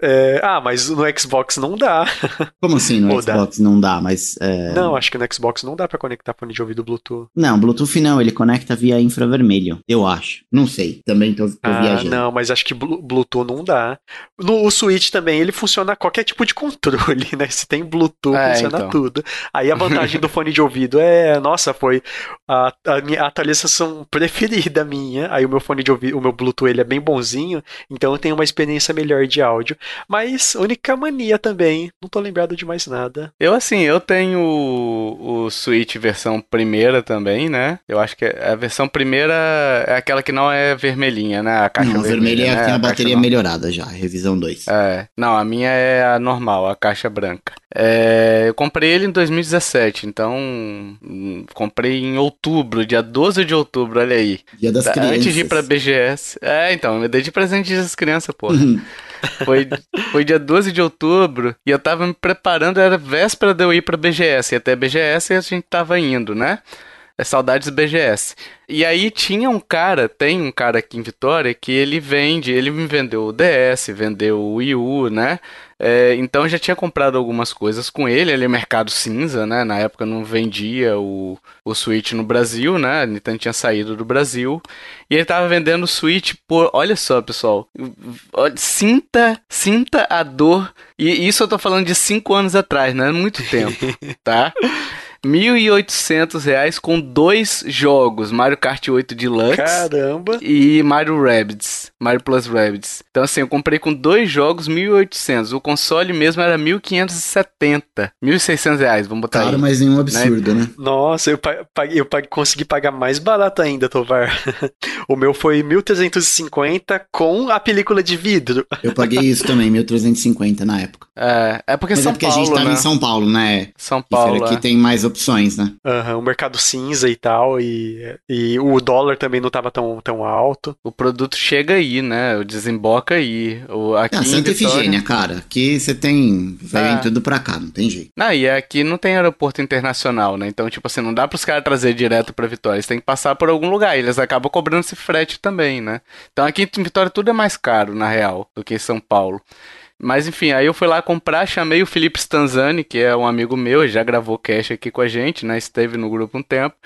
É, ah, mas no Xbox não dá. Como assim no Ou Xbox dá? não dá? Mas é... não, acho que no Xbox não dá para conectar fone de ouvido Bluetooth. Não, Bluetooth não, ele conecta via infravermelho, eu acho. Não sei, também tô, tô ah, viajando. Não, mas acho que Bluetooth não dá. No o Switch também ele funciona qualquer tipo de controle, né? Se tem Bluetooth é, funciona então. tudo. Aí a vantagem do fone de ouvido é, nossa, foi a, a minha atualização preferida minha. Aí o meu fone de ouvido, o meu Bluetooth ele é bem bonzinho, então eu tenho uma experiência melhor de áudio. Mas única mania também. Não tô lembrado de mais nada. Eu, assim, eu tenho o, o Switch versão primeira também, né? Eu acho que a versão primeira é aquela que não é vermelhinha, né? A caixa não, vermelha, vermelha é né? tem a, a bateria melhorada já, revisão 2. É. Não, a minha é a normal, a caixa branca. É, eu comprei ele em 2017, então hum, comprei em outubro, dia 12 de outubro, olha aí. Dia das crianças. Antes de ir pra BGS. É, então, eu dei de presente das crianças, porra. Foi, foi dia 12 de outubro e eu tava me preparando, era véspera de eu ir pra BGS. E até BGS a gente tava indo, né? É saudades BGS. E aí tinha um cara, tem um cara aqui em Vitória que ele vende, ele me vendeu o DS, vendeu o Wii U, né? É, então eu já tinha comprado algumas coisas com ele, ele é mercado cinza, né? Na época não vendia o, o Switch no Brasil, né? A Nintendo tinha saído do Brasil. E ele tava vendendo o Switch por. Olha só, pessoal. Sinta, sinta a dor. E isso eu tô falando de 5 anos atrás, né? Muito tempo, tá? 1.800 reais com dois jogos, Mario Kart 8 Deluxe Caramba. e Mario Rabbids, Mario Plus Rabbids. Então assim, eu comprei com dois jogos 1.800, o console mesmo era 1.570, 1.600 reais, vamos botar Cara, aí. mas nenhum absurdo, né? né? Nossa, eu, paguei, eu paguei, consegui pagar mais barato ainda, Tovar. o meu foi 1.350 com a película de vidro. Eu paguei isso também, 1.350 na época. É, é porque mas São é porque Paulo, a gente tava né? em São Paulo, né? São Paulo. Aqui é. tem mais opções, né? Uhum, o mercado cinza e tal, e, e o dólar também não estava tão, tão alto. O produto chega aí, né? O desemboca aí. O, aqui ah, Santa Vitória... Efigênia, cara. Aqui você tem. Vem ah. tudo pra cá, não tem jeito. Ah, e aqui não tem aeroporto internacional, né? Então, tipo assim, não dá pros caras trazer direto pra Vitória. Eles têm que passar por algum lugar. E eles acabam cobrando esse frete também, né? Então aqui em Vitória tudo é mais caro, na real, do que em São Paulo. Mas enfim, aí eu fui lá comprar, chamei o Felipe Stanzani, que é um amigo meu, já gravou cast aqui com a gente, né? Esteve no grupo um tempo.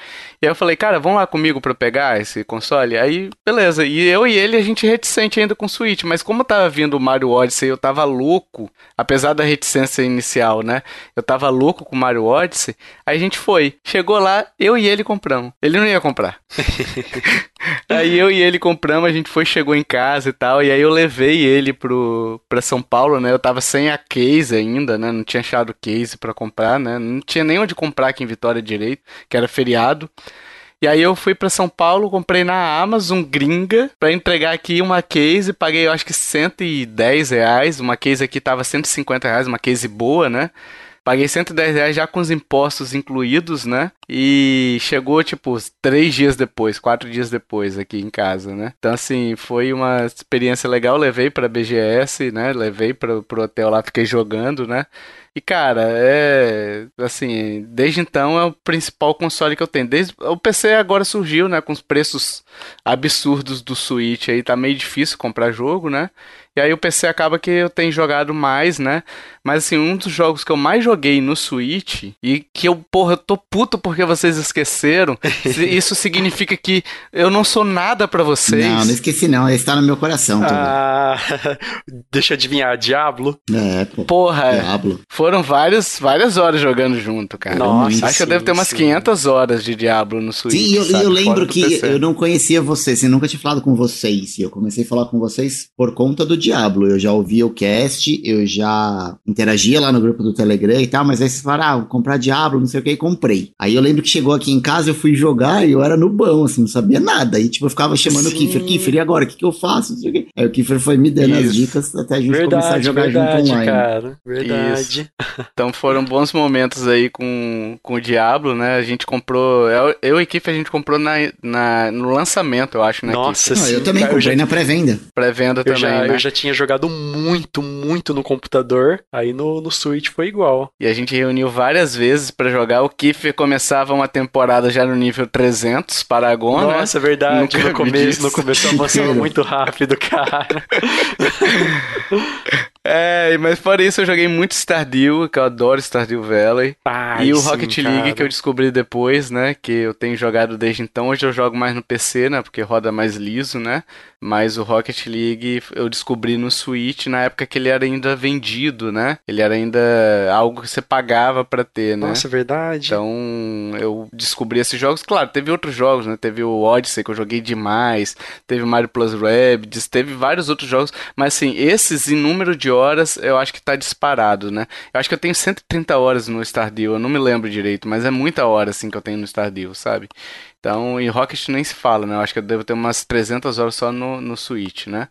E aí eu falei, cara, vamos lá comigo pra pegar esse console? Aí, beleza. E eu e ele, a gente reticente ainda com o Switch, mas como tava vindo o Mario Odyssey, eu tava louco, apesar da reticência inicial, né? Eu tava louco com o Mario Odyssey. Aí a gente foi. Chegou lá, eu e ele compramos. Ele não ia comprar. aí eu e ele compramos, a gente foi, chegou em casa e tal, e aí eu levei ele pro, pra São Paulo, né? Eu tava sem a case ainda, né? Não tinha achado case para comprar, né? Não tinha nem onde comprar aqui em Vitória direito, que era feriado. E aí eu fui para São Paulo, comprei na Amazon gringa para entregar aqui uma case, paguei eu acho que 110 reais, uma case aqui tava 150 reais, uma case boa, né? Paguei 110 reais já com os impostos incluídos, né? E chegou, tipo, três dias depois, quatro dias depois aqui em casa, né? Então, assim, foi uma experiência legal. Levei pra BGS, né? Levei pra, pro hotel lá, fiquei jogando, né? E cara, é assim, desde então é o principal console que eu tenho. Desde o PC agora surgiu, né, com os preços absurdos do Switch aí, tá meio difícil comprar jogo, né? E aí o PC acaba que eu tenho jogado mais, né? Mas assim, um dos jogos que eu mais joguei no Switch e que eu, porra, eu tô puto porque vocês esqueceram. isso significa que eu não sou nada para vocês. Não, não esqueci não, ele está no meu coração. Ah, deixa eu adivinhar, Diablo? É, pô. Porra, Diablo. foram várias, várias horas jogando junto, cara. Nossa, Acho que eu devo ter umas sim. 500 horas de Diablo no Switch. Sim, eu, sabe? eu lembro que PC. eu não conhecia vocês, eu nunca tinha falado com vocês. E eu comecei a falar com vocês por conta do Diablo. Eu já ouvia o cast, eu já interagia lá no grupo do Telegram e tal, mas aí vocês falaram, ah, vou comprar Diablo, não sei o que, e comprei. Aí eu lembro que chegou aqui em casa, eu fui jogar e eu era no bão, assim, não sabia nada. Aí, tipo, eu ficava chamando o Sim. Kiffer, Kiffer, e agora? O que, que eu faço? Não sei o quê. Aí o Kiffer foi me dando as Isso. dicas até a gente começar a Verdade, jogar verdade, junto online. cara. Verdade. Então foram bons momentos aí com, com o Diablo, né? A gente comprou. Eu, eu e Kiff a gente comprou na, na, no lançamento, eu acho, né? Nossa, Não, eu também cara, comprei eu já, na pré-venda. Pré-venda eu, também, já, né? eu já tinha jogado muito, muito no computador, aí no, no Switch foi igual. E a gente reuniu várias vezes pra jogar. O Kiff começava uma temporada já no nível 300, Paragon, né? Nossa, é verdade, Nunca no começo, no começo eu avançava muito rápido, cara. É, mas fora isso eu joguei muito Stardew, que eu adoro Stardew Valley. Ai, e o sim, Rocket League cara. que eu descobri depois, né? Que eu tenho jogado desde então. Hoje eu jogo mais no PC, né? Porque roda mais liso, né? Mas o Rocket League eu descobri no Switch na época que ele era ainda vendido, né? Ele era ainda algo que você pagava pra ter, né? Nossa, é verdade. Então eu descobri esses jogos. Claro, teve outros jogos, né? Teve o Odyssey que eu joguei demais, teve o Mario Plus Rabbids, teve vários outros jogos, mas assim, esses em número de horas eu acho que tá disparado, né? Eu acho que eu tenho 130 horas no Stardew, eu não me lembro direito, mas é muita hora assim que eu tenho no Stardew, sabe? Então, em Rocket nem se fala, né? Eu acho que eu devo ter umas 300 horas só no, no Switch, né?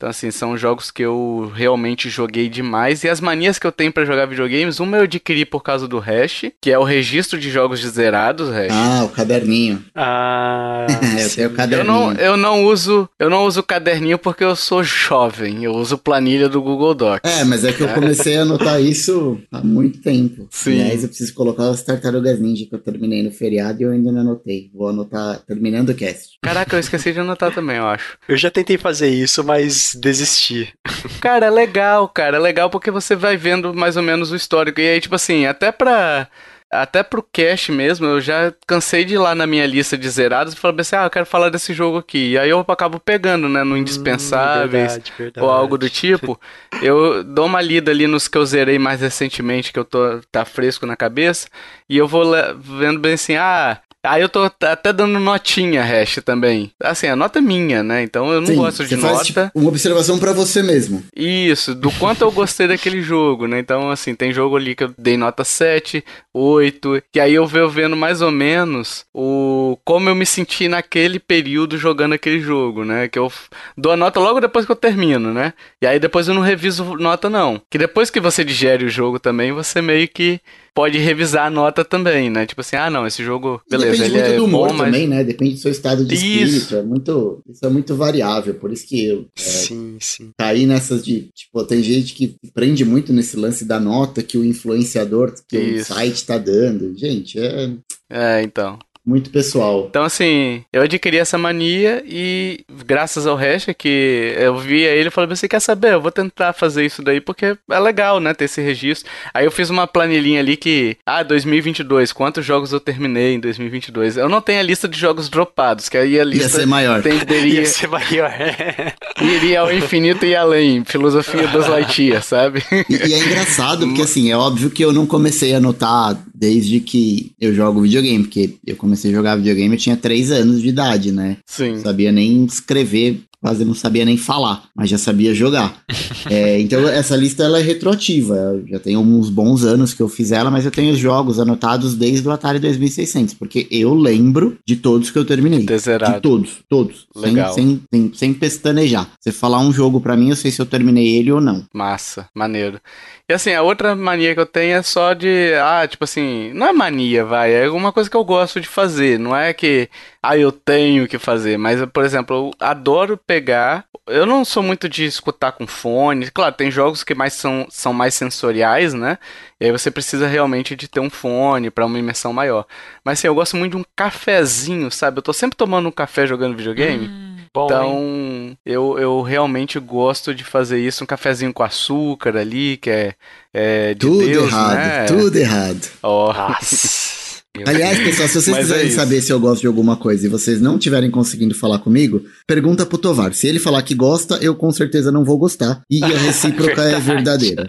Então, assim, são jogos que eu realmente joguei demais. E as manias que eu tenho pra jogar videogames, uma eu adquiri por causa do Hash, que é o registro de jogos de zerados, Hash. Ah, o caderninho. Ah, eu sim. tenho o Eu caderninho. não, eu não uso, eu não uso caderninho porque eu sou jovem. Eu uso planilha do Google Docs. É, mas é que eu comecei a anotar isso há muito tempo. Sim. Aliás, eu preciso colocar as tartarugas ninja que eu terminei no feriado e eu ainda não anotei. Vou anotar terminando o cast. Caraca, eu esqueci de anotar também, eu acho. Eu já tentei fazer isso, mas desisti. Cara, é legal, cara. É legal porque você vai vendo mais ou menos o histórico. E aí, tipo assim, até pra. Até pro cache mesmo, eu já cansei de ir lá na minha lista de zerados e falar assim, ah, eu quero falar desse jogo aqui. E aí eu acabo pegando, né, no Indispensáveis Hum, verdade, verdade. ou algo do tipo. Eu dou uma lida ali nos que eu zerei mais recentemente, que eu tô tá fresco na cabeça, e eu vou vendo bem assim, ah, Aí eu tô até dando notinha, hash também. Assim, a nota é minha, né? Então eu não Sim, gosto de você faz, nota. tipo, uma observação pra você mesmo. Isso, do quanto eu gostei daquele jogo, né? Então, assim, tem jogo ali que eu dei nota 7, 8, e aí eu venho vendo mais ou menos o como eu me senti naquele período jogando aquele jogo, né? Que eu dou a nota logo depois que eu termino, né? E aí depois eu não reviso nota, não. Que depois que você digere o jogo também, você meio que pode revisar a nota também, né? Tipo assim, ah, não, esse jogo, beleza, Depende ele muito é do humor bom, mas... também, né? Depende do seu estado de Isso. espírito. É muito, isso é muito variável. Por isso que eu é, Sim, sim. caí nessas de. Tipo, tem gente que prende muito nesse lance da nota que o influenciador, que Isso. o site tá dando. Gente, é. É, então. Muito pessoal. Então, assim, eu adquiri essa mania e, graças ao Hash, que eu via ele e falei, você quer saber? Eu vou tentar fazer isso daí porque é legal, né? Ter esse registro. Aí eu fiz uma planilhinha ali que, ah, 2022, quantos jogos eu terminei em 2022? Eu não tenho a lista de jogos dropados, que aí a lista. Ia ser maior. Tenderia, Ia ser maior. iria ao infinito e além. Filosofia dos Lightyear, sabe? E, e é engraçado, porque assim, é óbvio que eu não comecei a anotar desde que eu jogo videogame, porque eu comecei a jogar videogame eu tinha 3 anos de idade, né? Sim. Não sabia nem escrever, quase não sabia nem falar, mas já sabia jogar. É, então essa lista ela é retroativa, eu já tem uns bons anos que eu fiz ela, mas eu tenho os jogos anotados desde o Atari 2600, porque eu lembro de todos que eu terminei. De todos, todos. Sem, Legal. sem, sem, sem pestanejar. Você falar um jogo pra mim, eu sei se eu terminei ele ou não. Massa, maneiro. E assim, a outra mania que eu tenho é só de. Ah, tipo assim, não é mania, vai. É alguma coisa que eu gosto de fazer. Não é que. Ah, eu tenho que fazer. Mas, por exemplo, eu adoro pegar. Eu não sou muito de escutar com fone. Claro, tem jogos que mais são, são mais sensoriais, né? E aí você precisa realmente de ter um fone para uma imersão maior. Mas assim, eu gosto muito de um cafezinho, sabe? Eu tô sempre tomando um café jogando videogame. Bom, hein? Então, eu, eu realmente gosto de fazer isso, um cafezinho com açúcar ali, que é, é de tudo Deus, errado, né? tudo errado. Ó, Nossa. Aliás, pessoal, se vocês é quiserem isso. saber se eu gosto de alguma coisa e vocês não estiverem conseguindo falar comigo, pergunta pro Tovar. Se ele falar que gosta, eu com certeza não vou gostar. E a recíproca é verdadeira.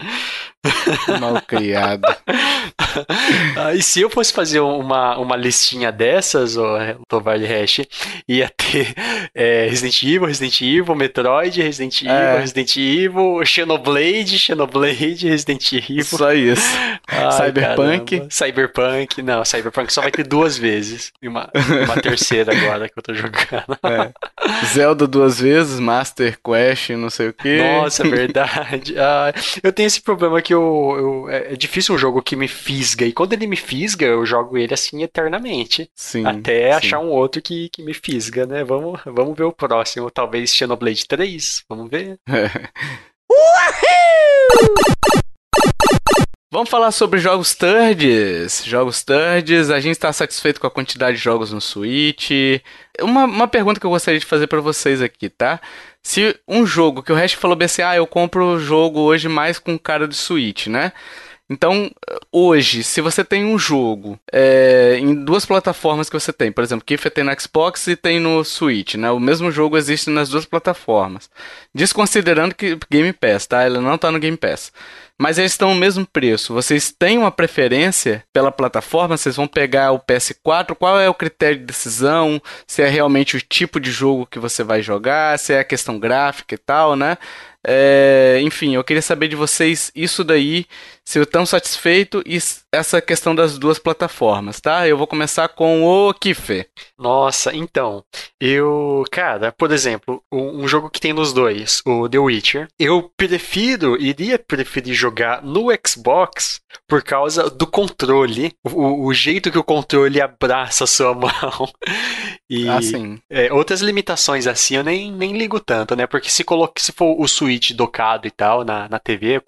mal criado. Ah, e se eu fosse fazer uma, uma listinha dessas, o Tovar de Hash, ia ter é, Resident Evil, Resident Evil, Metroid, Resident Evil, É. Resident Evil, Xenoblade, Xenoblade, Resident Evil. Só isso. Ai, Cyberpunk. caramba. Cyberpunk. Não, Cyberpunk só vai ter duas vezes. E uma, uma terceira agora que eu tô jogando. É. Zelda duas vezes, Master Quest, não sei o que. Nossa, é verdade. Ah, eu tenho esse problema que eu, eu- é é difícil um jogo que me fisga. E quando ele me fisga, eu jogo ele assim eternamente. Sim. Até sim. achar um outro que, que me fisga, né? Vamos, vamos ver o próximo. Talvez Xenoblade 3. Vamos ver. Vamos falar sobre jogos thirds. Jogos thirds, a gente está satisfeito com a quantidade de jogos no Switch. Uma, uma pergunta que eu gostaria de fazer para vocês aqui, tá? Se um jogo que o resto falou bem assim, ah, eu compro o jogo hoje mais com cara de Switch, né? Então, hoje, se você tem um jogo é, em duas plataformas que você tem, por exemplo, Kiffer tem no Xbox e tem no Switch, né? O mesmo jogo existe nas duas plataformas. Desconsiderando que Game Pass, tá? Ele não tá no Game Pass. Mas eles estão no mesmo preço. Vocês têm uma preferência pela plataforma? Vocês vão pegar o PS4? Qual é o critério de decisão? Se é realmente o tipo de jogo que você vai jogar? Se é a questão gráfica e tal, né? É, enfim, eu queria saber de vocês isso daí, se estão satisfeitos e s- essa questão das duas plataformas, tá? Eu vou começar com o Kiffer. Nossa, então, eu, cara, por exemplo, um um jogo que tem nos dois, o The Witcher, eu prefiro, iria preferir jogar no Xbox por causa do controle, o, o jeito que o controle abraça a sua mão. E Assim, é, outras limitações assim eu nem, nem ligo tanto, né? Porque se, coloca, se for o Switch docado e tal na, na TV,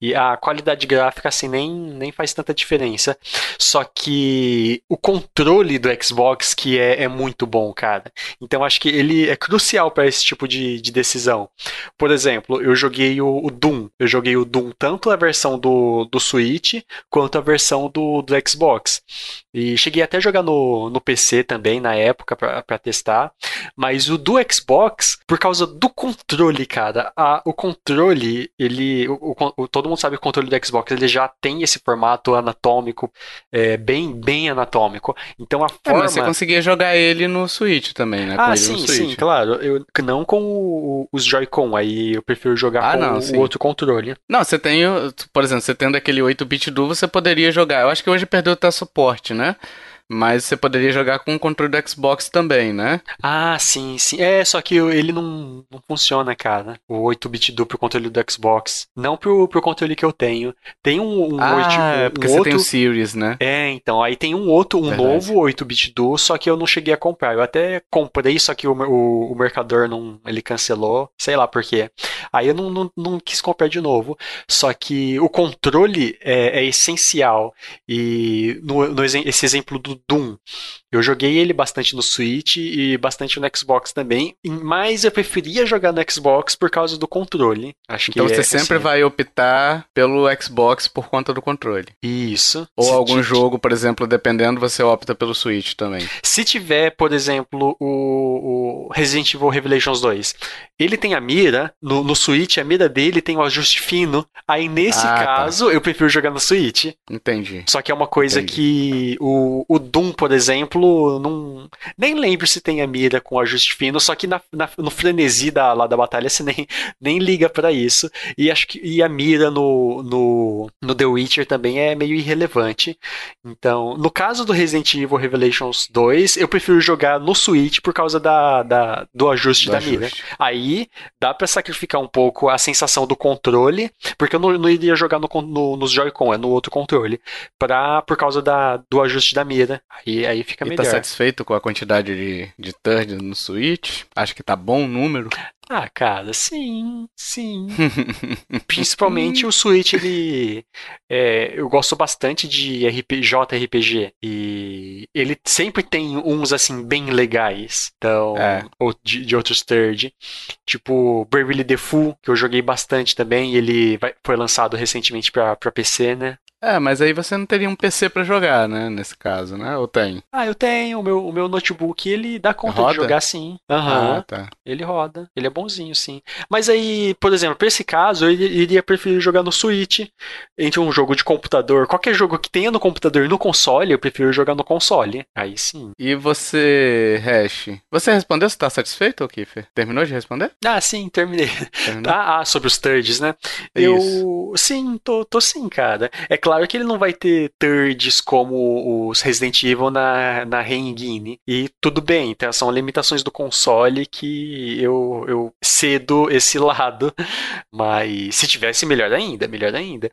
e a qualidade gráfica assim nem, nem faz tanta diferença. Só que o controle do Xbox que é, é muito bom, cara. Então acho que ele é crucial para esse tipo de, de decisão. Por exemplo, eu joguei o, o Doom. Eu joguei o Doom tanto a versão do, do Switch quanto a versão do, do Xbox. E cheguei até a jogar no, no PC também na época pra testar. Mas o do Xbox, por causa do controle, cara, a- o controle, ele. o- o- todo mundo sabe que o controle do Xbox ele já tem esse formato anatômico, é, bem, bem anatômico. Então a é, forma. mas você conseguia jogar ele no Switch também, né? Com Ah, sim, sim, claro. Eu, não com o- os Joy-Con, aí eu prefiro jogar Ah, com não, o outro controle. Não, você tem, por exemplo, você tendo aquele 8-bit duo, você poderia jogar. Eu acho que hoje perdeu até suporte, né? Mas você poderia jogar com o controle do Xbox também, né? Ah, sim, sim. É, só que ele não, não funciona, cara. O 8-bit duplo controle do Xbox. Não pro, pro controle que eu tenho. Tem um, um, ah, oito- é um porque você outro. tem o Series, né? É, então, aí tem um outro, um Verdade. novo 8-bit duo, só que eu não cheguei a comprar. Eu até comprei, só que o, o, o mercador não, ele cancelou, sei lá por quê. Aí eu não, não, não quis comprar de novo. Só que o controle é, é essencial. E no, no esse exemplo do o Doom. Eu joguei ele bastante no Switch e bastante no Xbox também, mas eu preferia jogar no Xbox por causa do controle. Acho então que você é, sempre assim, vai optar pelo Xbox por conta do controle. Isso. Ou Se algum jogo, por exemplo, dependendo, você opta pelo Switch também. Se tiver, por exemplo, o, o Resident Evil Revelations 2, ele tem a mira, no, no Switch a mira dele tem o ajuste fino, aí nesse Ah, tá. caso eu prefiro jogar no Switch. Entendi. Só que é uma coisa Entendi. que o, o Doom, por exemplo, não. Nem lembro se tem a mira com ajuste fino, só que na, na- no frenesi da, lá da batalha você nem, nem liga pra isso. E acho que e a mira no, no, no The Witcher também é meio irrelevante. Então, no caso do Resident Evil Revelations 2, eu prefiro jogar no Switch por causa da, da- do ajuste Do da mira. ajuste. Aí dá pra sacrificar um pouco a sensação do controle, porque eu não, não iria jogar no, no, nos Joy-Con, é no outro controle, pra, por causa da, do ajuste da mira. Aí, aí fica E tá melhor. satisfeito com a quantidade de, de turd no Switch? Acho que tá bom o número. Ah, cara, sim, sim. Principalmente o Switch, ele. é, eu gosto bastante de RP, JRPG. E ele sempre tem uns, assim, bem legais. Então, É. ou de, de outros third. Tipo, Bravely Default, que eu joguei bastante também. Ele vai- foi lançado recentemente pra, pra PC, né? É, mas aí você não teria um PC pra jogar, né? Nesse caso, né? Ou tem? Ah, eu tenho. O meu, o meu notebook, ele dá conta Roda? de jogar sim. Aham. Ah, tá. Ele roda, ele é bonzinho, sim. Mas aí, por exemplo, pra esse caso, eu iria- preferir jogar no Switch, entre um jogo de computador. Qualquer jogo que tenha no computador e no console, eu prefiro jogar no console. Aí sim. E você, Hash? Você respondeu? Você tá satisfeito, Kiffer? Terminou de responder? Ah, sim, terminei. Terminou? Ah, ah, sobre os thirds, né? É eu. isso. Sim, tô, tô sim, cara. É claro que ele não vai ter thirds como os Resident Evil na, na Reengine. E tudo bem, então são limitações do console que eu, eu cedo esse lado. Mas se tivesse, melhor ainda, melhor ainda.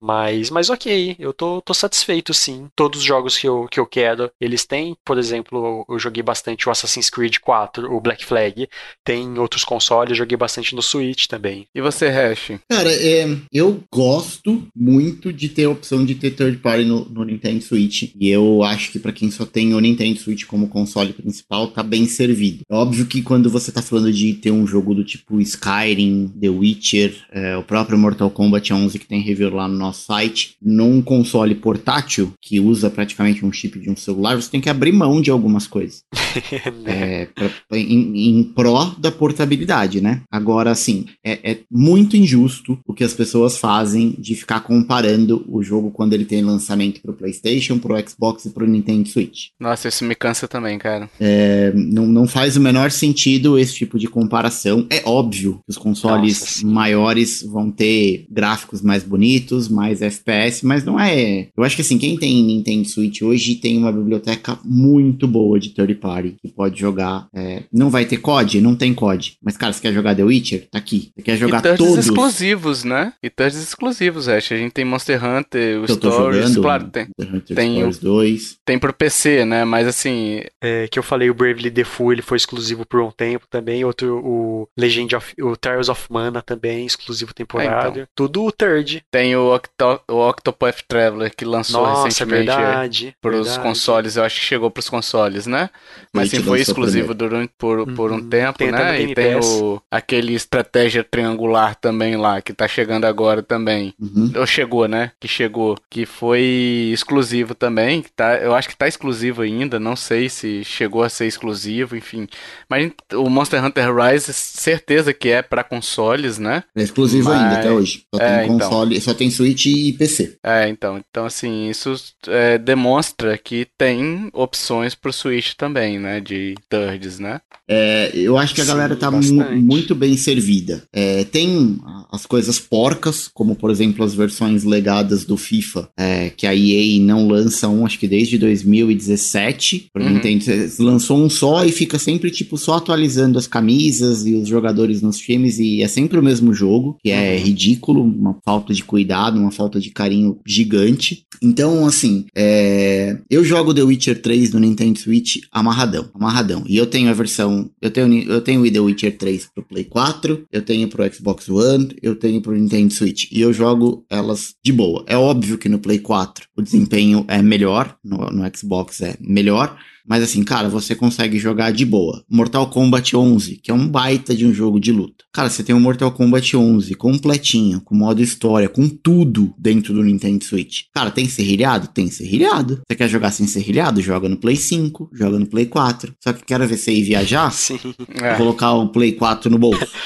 Mas, mas ok, eu tô, tô satisfeito sim. Todos os jogos que eu, que eu quero, eles têm. Por exemplo, eu joguei bastante o Assassin's Creed 4, o Black Flag. Tem outros consoles, eu joguei bastante no Switch também. E você, Hash? Cara, é, eu gosto muito de ter a opção de ter third party no, no Nintendo Switch. E eu acho que pra quem só tem o Nintendo Switch como console principal, tá bem servido. É óbvio que quando você tá falando de ter um jogo do tipo Skyrim, The Witcher, é, o próprio Mortal Kombat 11 que tem review lá no nosso site, num console portátil que usa praticamente um chip de um celular, você tem que abrir mão de algumas coisas. É, pra- em, em pró da portabilidade, né? Agora, assim, é, é muito injusto o que as pessoas fazem de ficar comparando o jogo quando ele tem lançamento pro PlayStation, pro Xbox e pro Nintendo Switch. Nossa, isso me cansa também, cara. É, não, não faz o menor sentido esse tipo de comparação. É óbvio que os consoles Nossa, maiores vão ter gráficos mais bonitos, mais FPS, mas não é. Eu acho que assim, quem tem Nintendo Switch hoje tem uma biblioteca muito boa de third party que pode jogar. é, não vai ter COD? Não tem COD. Mas, cara, você quer jogar The Witcher? Tá aqui. Você quer jogar e todos? exclusivos, né? E turds exclusivos, Hash. A gente tem Monster Hunter, o eu tô Stories, jogando? claro, tem, tem o- Stories 2. tem pro PC, né? Mas assim, É, que eu falei, o Bravely Default, ele foi exclusivo por um tempo também. Outro, o Legend of... O Trials of Mana também, exclusivo temporário. Tudo o third. tem o, Octo, o Octopath Traveler que lançou Nossa, é recentemente verdade. pros verdade. consoles. Eu acho que chegou pros consoles, né? Mas sim, foi exclusivo durante, por, por um Uhum. tempo, Tem até no né? E tem o, aquele estratégia triangular também lá, que tá chegando agora também. Uhum. Ou chegou, né? Que chegou. Que foi exclusivo também. Tá, eu acho que tá exclusivo ainda. Não sei se chegou a ser exclusivo, enfim. Mas o Monster Hunter Rise, certeza que é pra consoles, né? É exclusivo Mas- ainda até hoje. Só É, tem então. console, só tem Switch e PC. É, então. Então, assim, isso é, demonstra que tem opções pro Switch também, né? De thirds, né? É, eu acho que a Sim, galera tá mu- muito bem servida. É, tem as coisas porcas, como por exemplo as versões legadas do FIFA, é, que a EA não lança um, acho que desde 2017. Pro Uhum. Nintendo, lançou um só e fica sempre tipo só atualizando as camisas e os jogadores nos times e é sempre o mesmo jogo, que é Uhum. ridículo, uma falta de cuidado, uma falta de carinho gigante. Então, assim, é, eu jogo The Witcher 3 no Nintendo Switch amarradão, amarradão. E eu tenho a versão, eu tenho, eu tenho o The Witcher 3 pro Play 4, eu tenho pro Xbox One, eu tenho pro Nintendo Switch. E eu jogo elas de boa. É É óbvio que no Play 4 o desempenho é melhor, no, no Xbox é melhor, mas assim, cara, você consegue jogar de boa. Mortal Kombat 11, que é um baita de um jogo de luta. Cara, você tem o Mortal Kombat 11 completinho, com modo história, com tudo dentro do Nintendo Switch. Cara, tem serrilhado? Tem serrilhado. Você quer jogar sem serrilhado? Joga no Play 5, joga no Play 4. Só que quero ver você ir viajar? Sim. É. Colocar o Play 4 no bolso.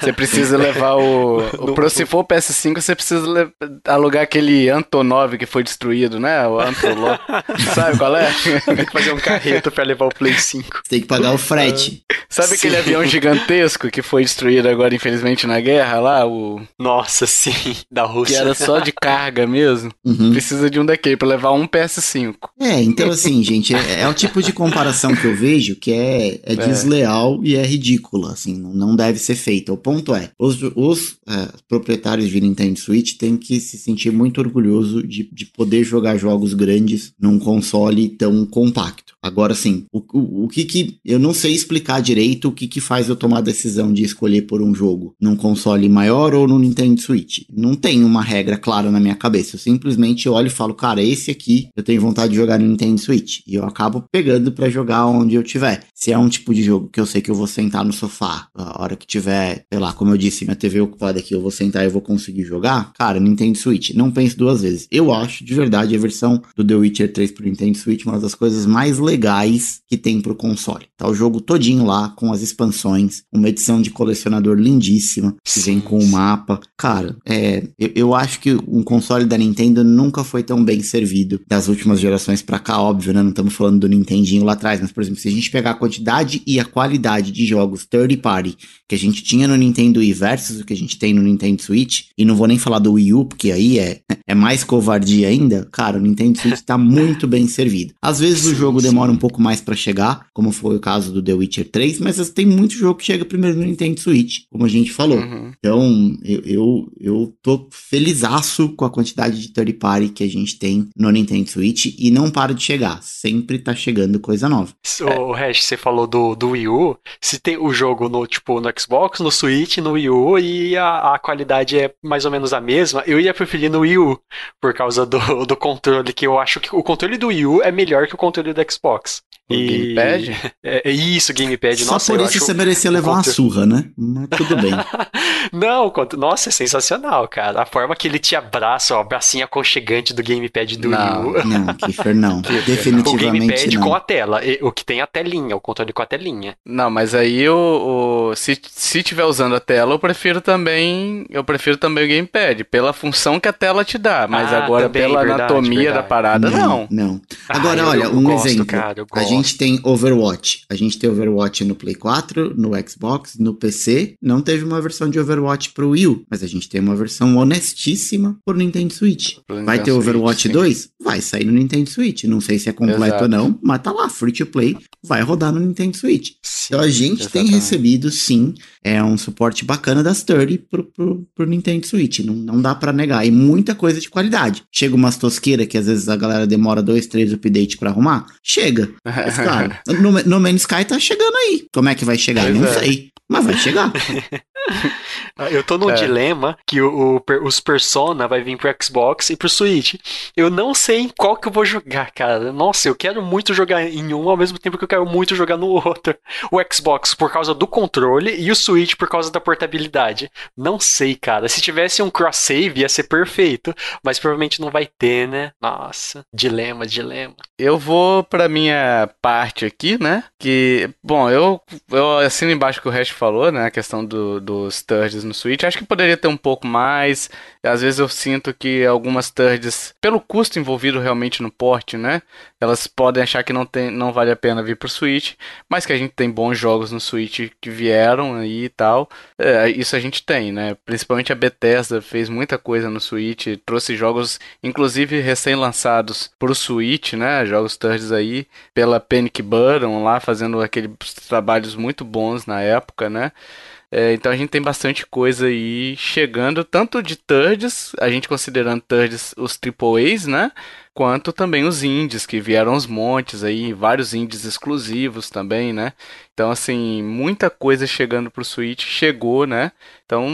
Você precisa levar o. o pro, se for o PS5, você precisa le- alugar aquele Antonov que foi destruído, né? O Antolov. Sabe qual é? Tem que fazer um carreto pra levar o Play 5. Você tem que pagar o frete. Sabe aquele Sim. avião gigantesco que foi destruído agora, infelizmente, na guerra lá? O... Nossa, sim. Da Que Rússia. era só de carga mesmo. Uhum. Precisa de um daquele pra levar um PS5. É, então assim, gente, é, é o tipo de comparação que eu vejo que é, é desleal e é ridícula, assim, não, não deve ser feita. O ponto é, os, os é, proprietários de Nintendo Switch têm que se sentir muito orgulhoso de, de poder jogar jogos grandes num console tão compacto. Agora sim, o, o, o que que, eu não sei explicar direito o que que faz eu tomar a decisão de escolher por um jogo num console maior ou no Nintendo Switch. Não tem uma regra clara na minha cabeça, eu simplesmente olho e falo, cara, esse aqui eu tenho vontade de jogar no Nintendo Switch. E eu acabo pegando pra jogar onde eu tiver. Se é um tipo de jogo que eu sei que eu vou sentar no sofá, a hora que tiver, sei lá, como eu disse, minha TV ocupada aqui, eu vou sentar e eu vou conseguir jogar, cara, Nintendo Switch, não pense duas vezes. Eu acho, de verdade, a versão do The Witcher 3 pro Nintendo Switch uma das coisas mais legais que tem pro console. Tá o jogo todinho lá, com as expansões, uma edição de colecionador lindíssima, que vem com o sim. mapa. Cara, é, eu, eu acho que um console da Nintendo nunca foi tão bem servido das últimas gerações pra cá, óbvio, né? Não estamos falando do Nintendinho lá atrás, mas, por exemplo, se a gente pegar a quantidade e a qualidade de jogos third party que a gente tinha no Nintendo Wii versus o que a gente tem no Nintendo Switch, e não vou nem falar do Wii U, porque aí é, é mais covardia ainda, cara, o Nintendo Switch tá muito bem servido. Às vezes o jogo. Demora um pouco mais pra chegar, como foi o caso do The Witcher 3, mas tem muito jogo que chega primeiro no Nintendo Switch, como a gente falou. Uhum. Então, eu, eu, eu tô felizaço com a quantidade de third party que a gente tem no Nintendo Switch e não para de chegar. Sempre tá chegando coisa nova. O Hash, você falou do, do Wii U. Se tem o jogo no, tipo, no Xbox, no Switch, no Wii U e a, a qualidade é mais ou menos a mesma, eu ia preferir no Wii U, por causa do, do controle, que eu acho que o controle do Wii U é melhor que o controle do Xbox. Xbox. O E- Gamepad? É, é isso, Gamepad. Só Nossa, por eu isso acho... você merecia levar uma surra, né? Mas tudo bem. Não, nossa, é sensacional, cara. A forma que ele te abraça, ó, o bracinho aconchegante do Gamepad do Não. Wii U. Não, Kiefer, não. O Definitivamente Gamepad não. com a tela, o que tem a telinha, o controle com a telinha. Não, mas aí o, o- se se tiver usando a tela, eu prefiro também, eu prefiro também o gamepad, pela função que a tela te dá, mas Ah, agora também, pela verdade, anatomia verdade. da parada não. Não. Agora, Ah, eu- olha, eu um gosto, exemplo. cara, eu a gosto. Gente tem Overwatch. A gente tem Overwatch no Play 4, no Xbox, no PC. Não teve uma versão de Overwatch pro Wii U, mas a gente tem uma versão honestíssima pro Nintendo Switch. Pro Vai Nintendo ter Overwatch Switch, sim. 2? Vai sair no Nintendo Switch. Não sei se é completo Exato. ou não, mas tá lá, free to play, vai rodar no Nintendo Switch. Sim. Então a gente tem exatamente. recebido, sim, é um suporte bacana das 30 pro, pro, pro Nintendo Switch. Não, não dá pra negar. E muita coisa de qualidade. Chega umas tosqueiras que às vezes a galera demora dois, três updates pra arrumar. Chega. Mas, cara, no, no Man's Sky tá chegando aí. Como é que vai chegar? Pois não é. sei. Mas vai chegar. Eu tô num É. dilema que o, o os Persona vai vir pro Xbox e pro Switch. Eu não sei em qual que eu vou jogar, cara. Nossa, eu quero muito jogar em um ao mesmo tempo que eu quero muito jogar no outro. O Xbox por causa do controle e o Switch por causa da portabilidade. Não sei, cara. Se tivesse um cross-save ia ser perfeito, mas provavelmente não vai ter, né? Nossa, dilema, dilema. Eu vou pra minha parte aqui, né? Que, bom, eu, eu assino embaixo o que o resto falou, né? A questão do, dos turds no Switch. Acho que poderia ter um pouco mais. Às vezes eu sinto que algumas turds, pelo custo envolvido realmente no porte, né? Elas podem achar que não, tem, não vale a pena vir pro Switch, mas que a gente tem bons jogos no Switch que vieram aí e tal. É, isso a gente tem, né? Principalmente a Bethesda fez muita coisa no Switch, trouxe jogos, inclusive recém-lançados pro Switch, né? Jogos turds aí, pela Panic Button lá, fazendo aqueles trabalhos muito bons na época, né? É, então a gente tem bastante coisa aí chegando, tanto de turds, a gente considerando turds os AAAs, né? Quanto também os indies, que vieram aos montes aí, vários indies exclusivos também, né? Então, assim, muita coisa chegando pro Switch, chegou, né? Então,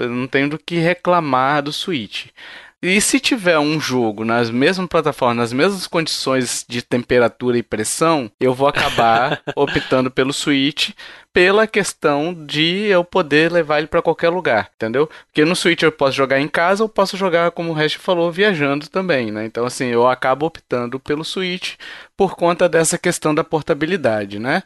eu não tenho do que reclamar do Switch. E se tiver um jogo nas mesmas plataformas, nas mesmas condições de temperatura e pressão, eu vou acabar optando pelo Switch pela questão de eu poder levar ele para qualquer lugar, entendeu? Porque no Switch eu posso jogar em casa ou posso jogar, como o resto falou, viajando também, né? Então, assim, eu acabo optando pelo Switch por conta dessa questão da portabilidade, né?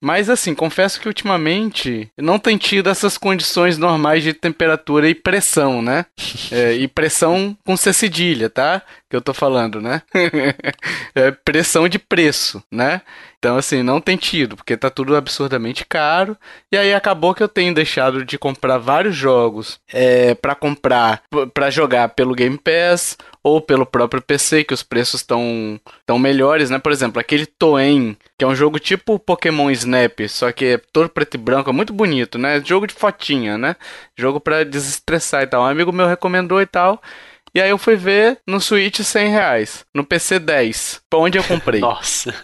Mas assim, confesso que ultimamente não tem tido essas condições normais de temperatura e pressão, né? É, e pressão com C cedilha, tá? Que eu tô falando, né? é pressão de preço, né? Então, assim, não tem tido, porque tá tudo absurdamente caro. E aí acabou que eu tenho deixado de comprar vários jogos é, para comprar, para jogar pelo Game Pass ou pelo próprio PC, que os preços estão tão melhores, né? Por exemplo, aquele Toen, que é um jogo tipo Pokémon Snap, só que é todo preto e branco, é muito bonito, né? Jogo de fotinha, né? Jogo para desestressar e tal. Um amigo meu recomendou e tal. E aí eu fui ver no Switch 100 reais, no PC 10, pra onde eu comprei. Nossa.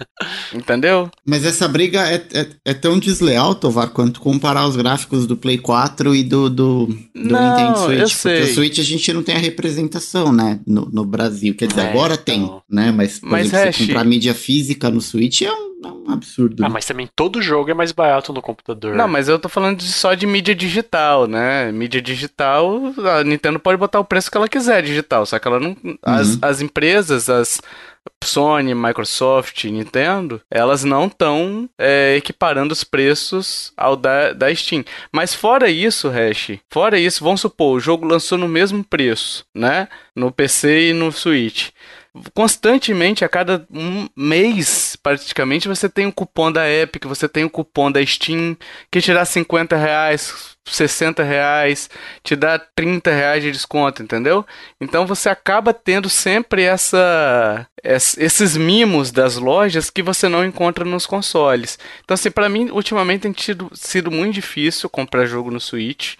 Entendeu? Mas essa briga é, é, é, tão desleal, Tovar, quanto comparar os gráficos do Play 4 e do, do, do não, Nintendo Switch. Eu sei. Porque o Switch a gente não tem a representação, né, no, no Brasil. Quer dizer, é, agora então... tem, né, mas, por mas exemplo, você comprar mídia física no Switch é um é um absurdo. Ah, mas também todo jogo é mais barato no computador. Não, mas eu tô falando de, só de mídia digital, né? Mídia digital, a Nintendo pode botar o preço que ela quiser digital, só que ela não. Uhum. As, as empresas, as. Sony, Microsoft, Nintendo, elas não estão é, equiparando os preços ao da, da Steam. Mas fora isso, Hash, fora isso, vamos supor, o jogo lançou no mesmo preço, né? No PC e no Switch constantemente, a cada um mês, praticamente, você tem um cupom da Epic, você tem um cupom da Steam, que te dá 50 reais, 60 reais, te dá 30 reais de desconto, entendeu? Então você acaba tendo sempre essa, esses mimos das lojas que você não encontra nos consoles. Então, assim, para mim, ultimamente tem tido, sido muito difícil comprar jogo no Switch.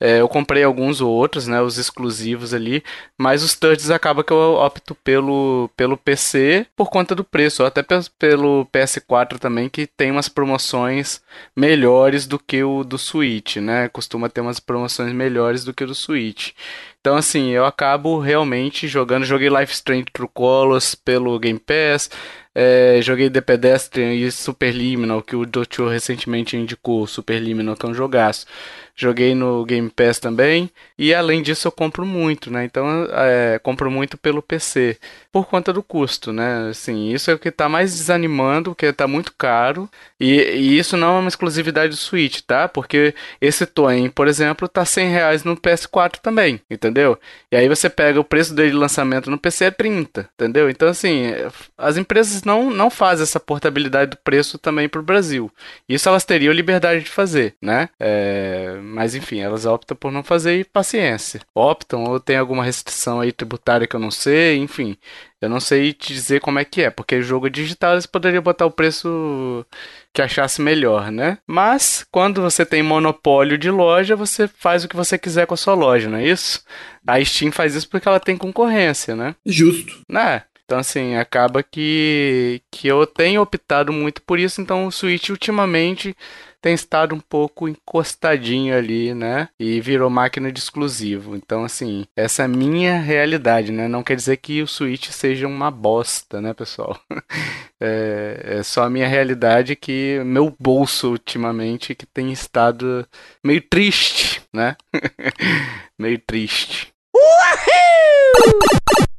É, eu comprei alguns ou outros, né, os exclusivos ali, mas os touches acaba que eu opto pelo, pelo PC por conta do preço, ou até pelo PS4 também, que tem umas promoções melhores do que o do Switch, né? Costuma ter umas promoções melhores do que o do Switch. Então, assim, eu acabo realmente jogando. Joguei Life Strange True Colors pelo Game Pass. É, joguei The Pedestrian e Superliminal, que o Dotio recentemente indicou. Superliminal, que é um jogaço. Joguei no Game Pass também. E além disso, eu compro muito, né? Então, é, compro muito pelo PC. Por conta do custo, né? Assim, isso é o que está mais desanimando, porque está muito caro. E, e, isso não é uma exclusividade do Switch, tá? Porque esse Toen, por exemplo, tá 100 reais no PS4 também, entendeu? E aí você pega o preço dele de lançamento no PC é 30, entendeu? Então, assim, as empresas não, não fazem essa portabilidade do preço também para o Brasil. Isso elas teriam liberdade de fazer, né? É, mas, enfim, elas optam por não fazer e paciência. Optam ou tem alguma restrição aí tributária que eu não sei, enfim. Eu não sei te dizer como é que é, porque jogo digital eles poderiam botar o preço que achasse melhor, né? Mas quando você tem monopólio de loja, você faz o que você quiser com a sua loja, não é isso? A Steam faz isso porque ela tem concorrência, né? Justo. Né? Então, assim, acaba que, que eu tenho optado muito por isso. Então, o Switch, ultimamente, tem estado um pouco encostadinho ali, né? E virou máquina de exclusivo. Então, assim, essa é a minha realidade, né? Não quer dizer que o Switch seja uma bosta, né, pessoal? é, é só a minha realidade que meu bolso ultimamente que tem estado meio triste, né? meio triste. Uhul!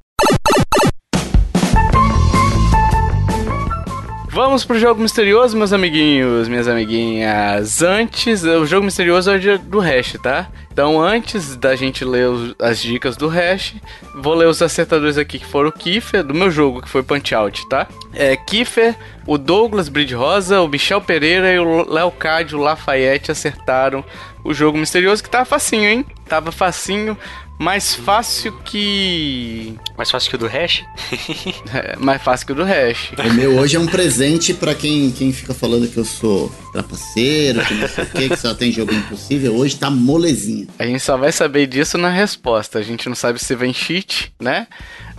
Vamos pro jogo misterioso, meus amiguinhos, minhas amiguinhas. Antes, o jogo misterioso é do hash, tá? Então, antes da gente ler os, as dicas do hash, vou ler os acertadores aqui que foram o Kiefer, do meu jogo, que foi Punch Out, tá? É Kiefer, o Douglas Bride Rosa, o Michel Pereira e o Leocádio Lafayette acertaram o jogo misterioso, que tava facinho, hein? Tava facinho mais fácil que. Mais fácil que o do hash? é, mais fácil que o do hash. O meu hoje é um presente para quem, quem fica falando que eu sou trapaceiro, que não sei o que, que só tem jogo impossível. Hoje tá molezinha. A gente só vai saber disso na resposta. A gente não sabe se vem cheat, né?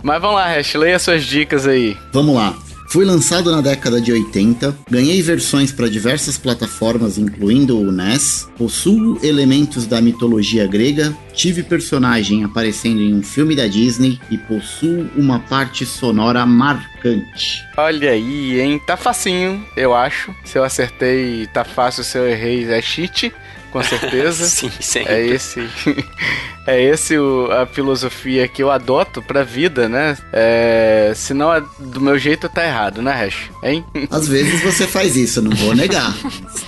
Mas vamos lá, Hash, leia suas dicas aí. Vamos lá. Foi lançado na década de 80, ganhei versões para diversas plataformas, incluindo o NES, possuo elementos da mitologia grega, tive personagem aparecendo em um filme da Disney e possuo uma parte sonora marcante. Olha aí, hein? Tá facinho, eu acho. Se eu acertei, tá fácil. Se eu errei, é cheat. Com certeza. Sim, sempre. É esse, é esse o- a filosofia que eu adoto pra vida, né? É, se não é do meu jeito, tá errado, né, Hash? Hein? Às vezes você faz isso, não vou negar.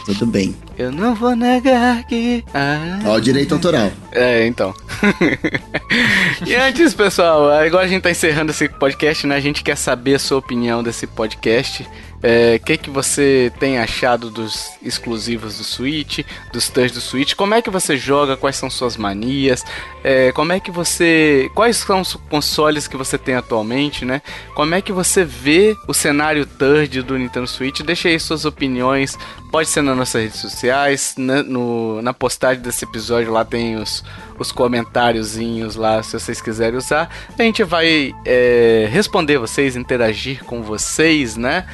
Tudo bem. Eu não vou negar que. Ah, Ó, o direito autoral. É, então. e antes, pessoal, agora a gente tá encerrando esse podcast, né? A gente quer saber a sua opinião desse podcast. O que, que você tem achado dos exclusivos do Switch, dos touch do Switch? Como é que você joga? Quais são suas manias? É, como é que você. Quais são os consoles que você tem atualmente, né? Como é que você vê o cenário third do Nintendo Switch? Deixa aí suas opiniões. Pode ser nas nossas redes sociais, na, no- na postagem desse episódio lá tem os, os comentáriozinhos lá, se vocês quiserem usar. A gente vai é, responder vocês, interagir com vocês, né?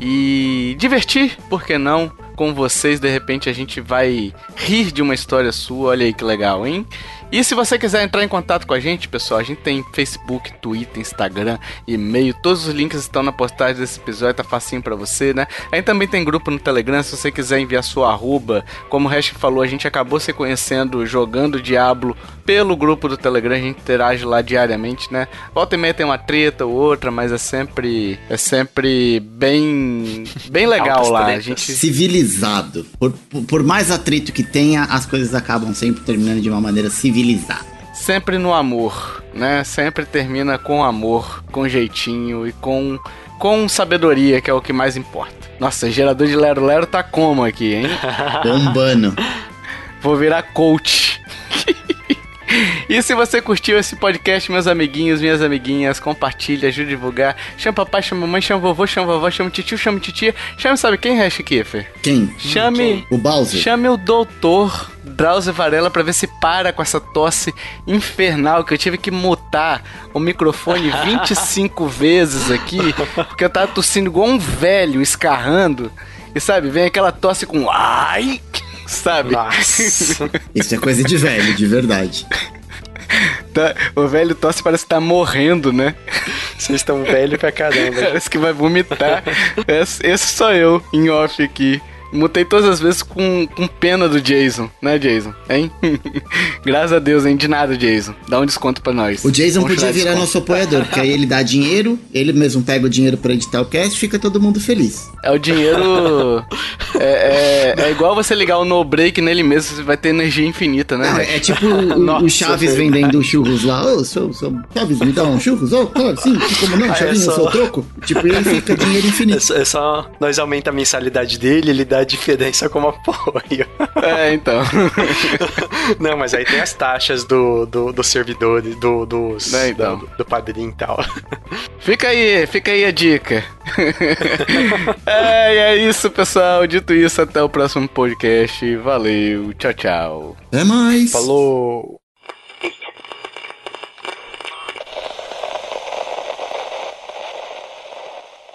E divertir, por que não? Com vocês, de repente a gente vai rir de uma história sua. Olha aí que legal, hein? E se você quiser entrar em contato com a gente, pessoal, a gente tem Facebook, Twitter, Instagram, e-mail, todos os links estão na postagem desse episódio, tá facinho pra você, né? A gente também tem grupo no Telegram, se você quiser enviar sua arroba, como o Hash falou, a gente acabou se conhecendo jogando Diablo pelo grupo do Telegram, a gente interage lá diariamente, né? Volta e meia tem uma treta ou outra, mas é sempre é sempre bem bem legal lá. A gente Civilizado. Por, por- por mais atrito que tenha, as coisas acabam sempre terminando de uma maneira civilizada. Sempre no amor, né? Sempre termina com amor, com jeitinho e com com sabedoria, que é o que mais importa. Nossa, gerador de Lero Lero tá como aqui, hein? Bombando. Vou virar coach. E se você curtiu esse podcast, meus amiguinhos, minhas amiguinhas, compartilha, ajude a divulgar. Chama papai, chama mamãe, chama vovô, chama vovó, chama titio, chama titia. Chame sabe quem, Hash Kiffer? Quem? Chame... O Bowser. Chame o doutor Drauzio Varela pra ver se para com essa tosse infernal que eu tive que mutar o microfone 25 vezes aqui, porque eu tava tossindo igual um velho, escarrando. E sabe, vem aquela tosse com ai, sabe? Nossa. Isso é coisa de velho, de verdade. Tá- o velho tosse parece que tá morrendo, né? Vocês estão velho pra caramba. Parece que vai vomitar. Esse, esse sou eu, em off aqui. Mutei todas as vezes com, com pena do Jason, né, Jason? Hein? Graças a Deus, hein? De nada, Jason. Dá um desconto pra nós. O Jason Vamos podia virar desconto. nosso apoiador, porque aí ele dá dinheiro, ele mesmo pega o dinheiro pra editar o cast, fica todo mundo feliz. É o dinheiro. é, é, é igual você ligar o no break nele mesmo, você vai ter energia infinita, né? Não, é tipo o, o Nossa, Chaves velho. vendendo churros lá. Ô, seu, seu Chaves, me dá um churros? Ô, claro, sim, como não? É Chavinho, só- eu sou troco. Tipo, e aí fica dinheiro É infinito. só, é só nós aumenta a mensalidade dele, ele dá a diferença como apoio. É, então. Não, mas aí tem as taxas do, do, do servidor, do, dos, É, então. do, do padrinho e tal. Fica aí, fica aí a dica. é, e é isso, pessoal. Dito isso, até o próximo podcast. Valeu, tchau, tchau. Até mais. Falou!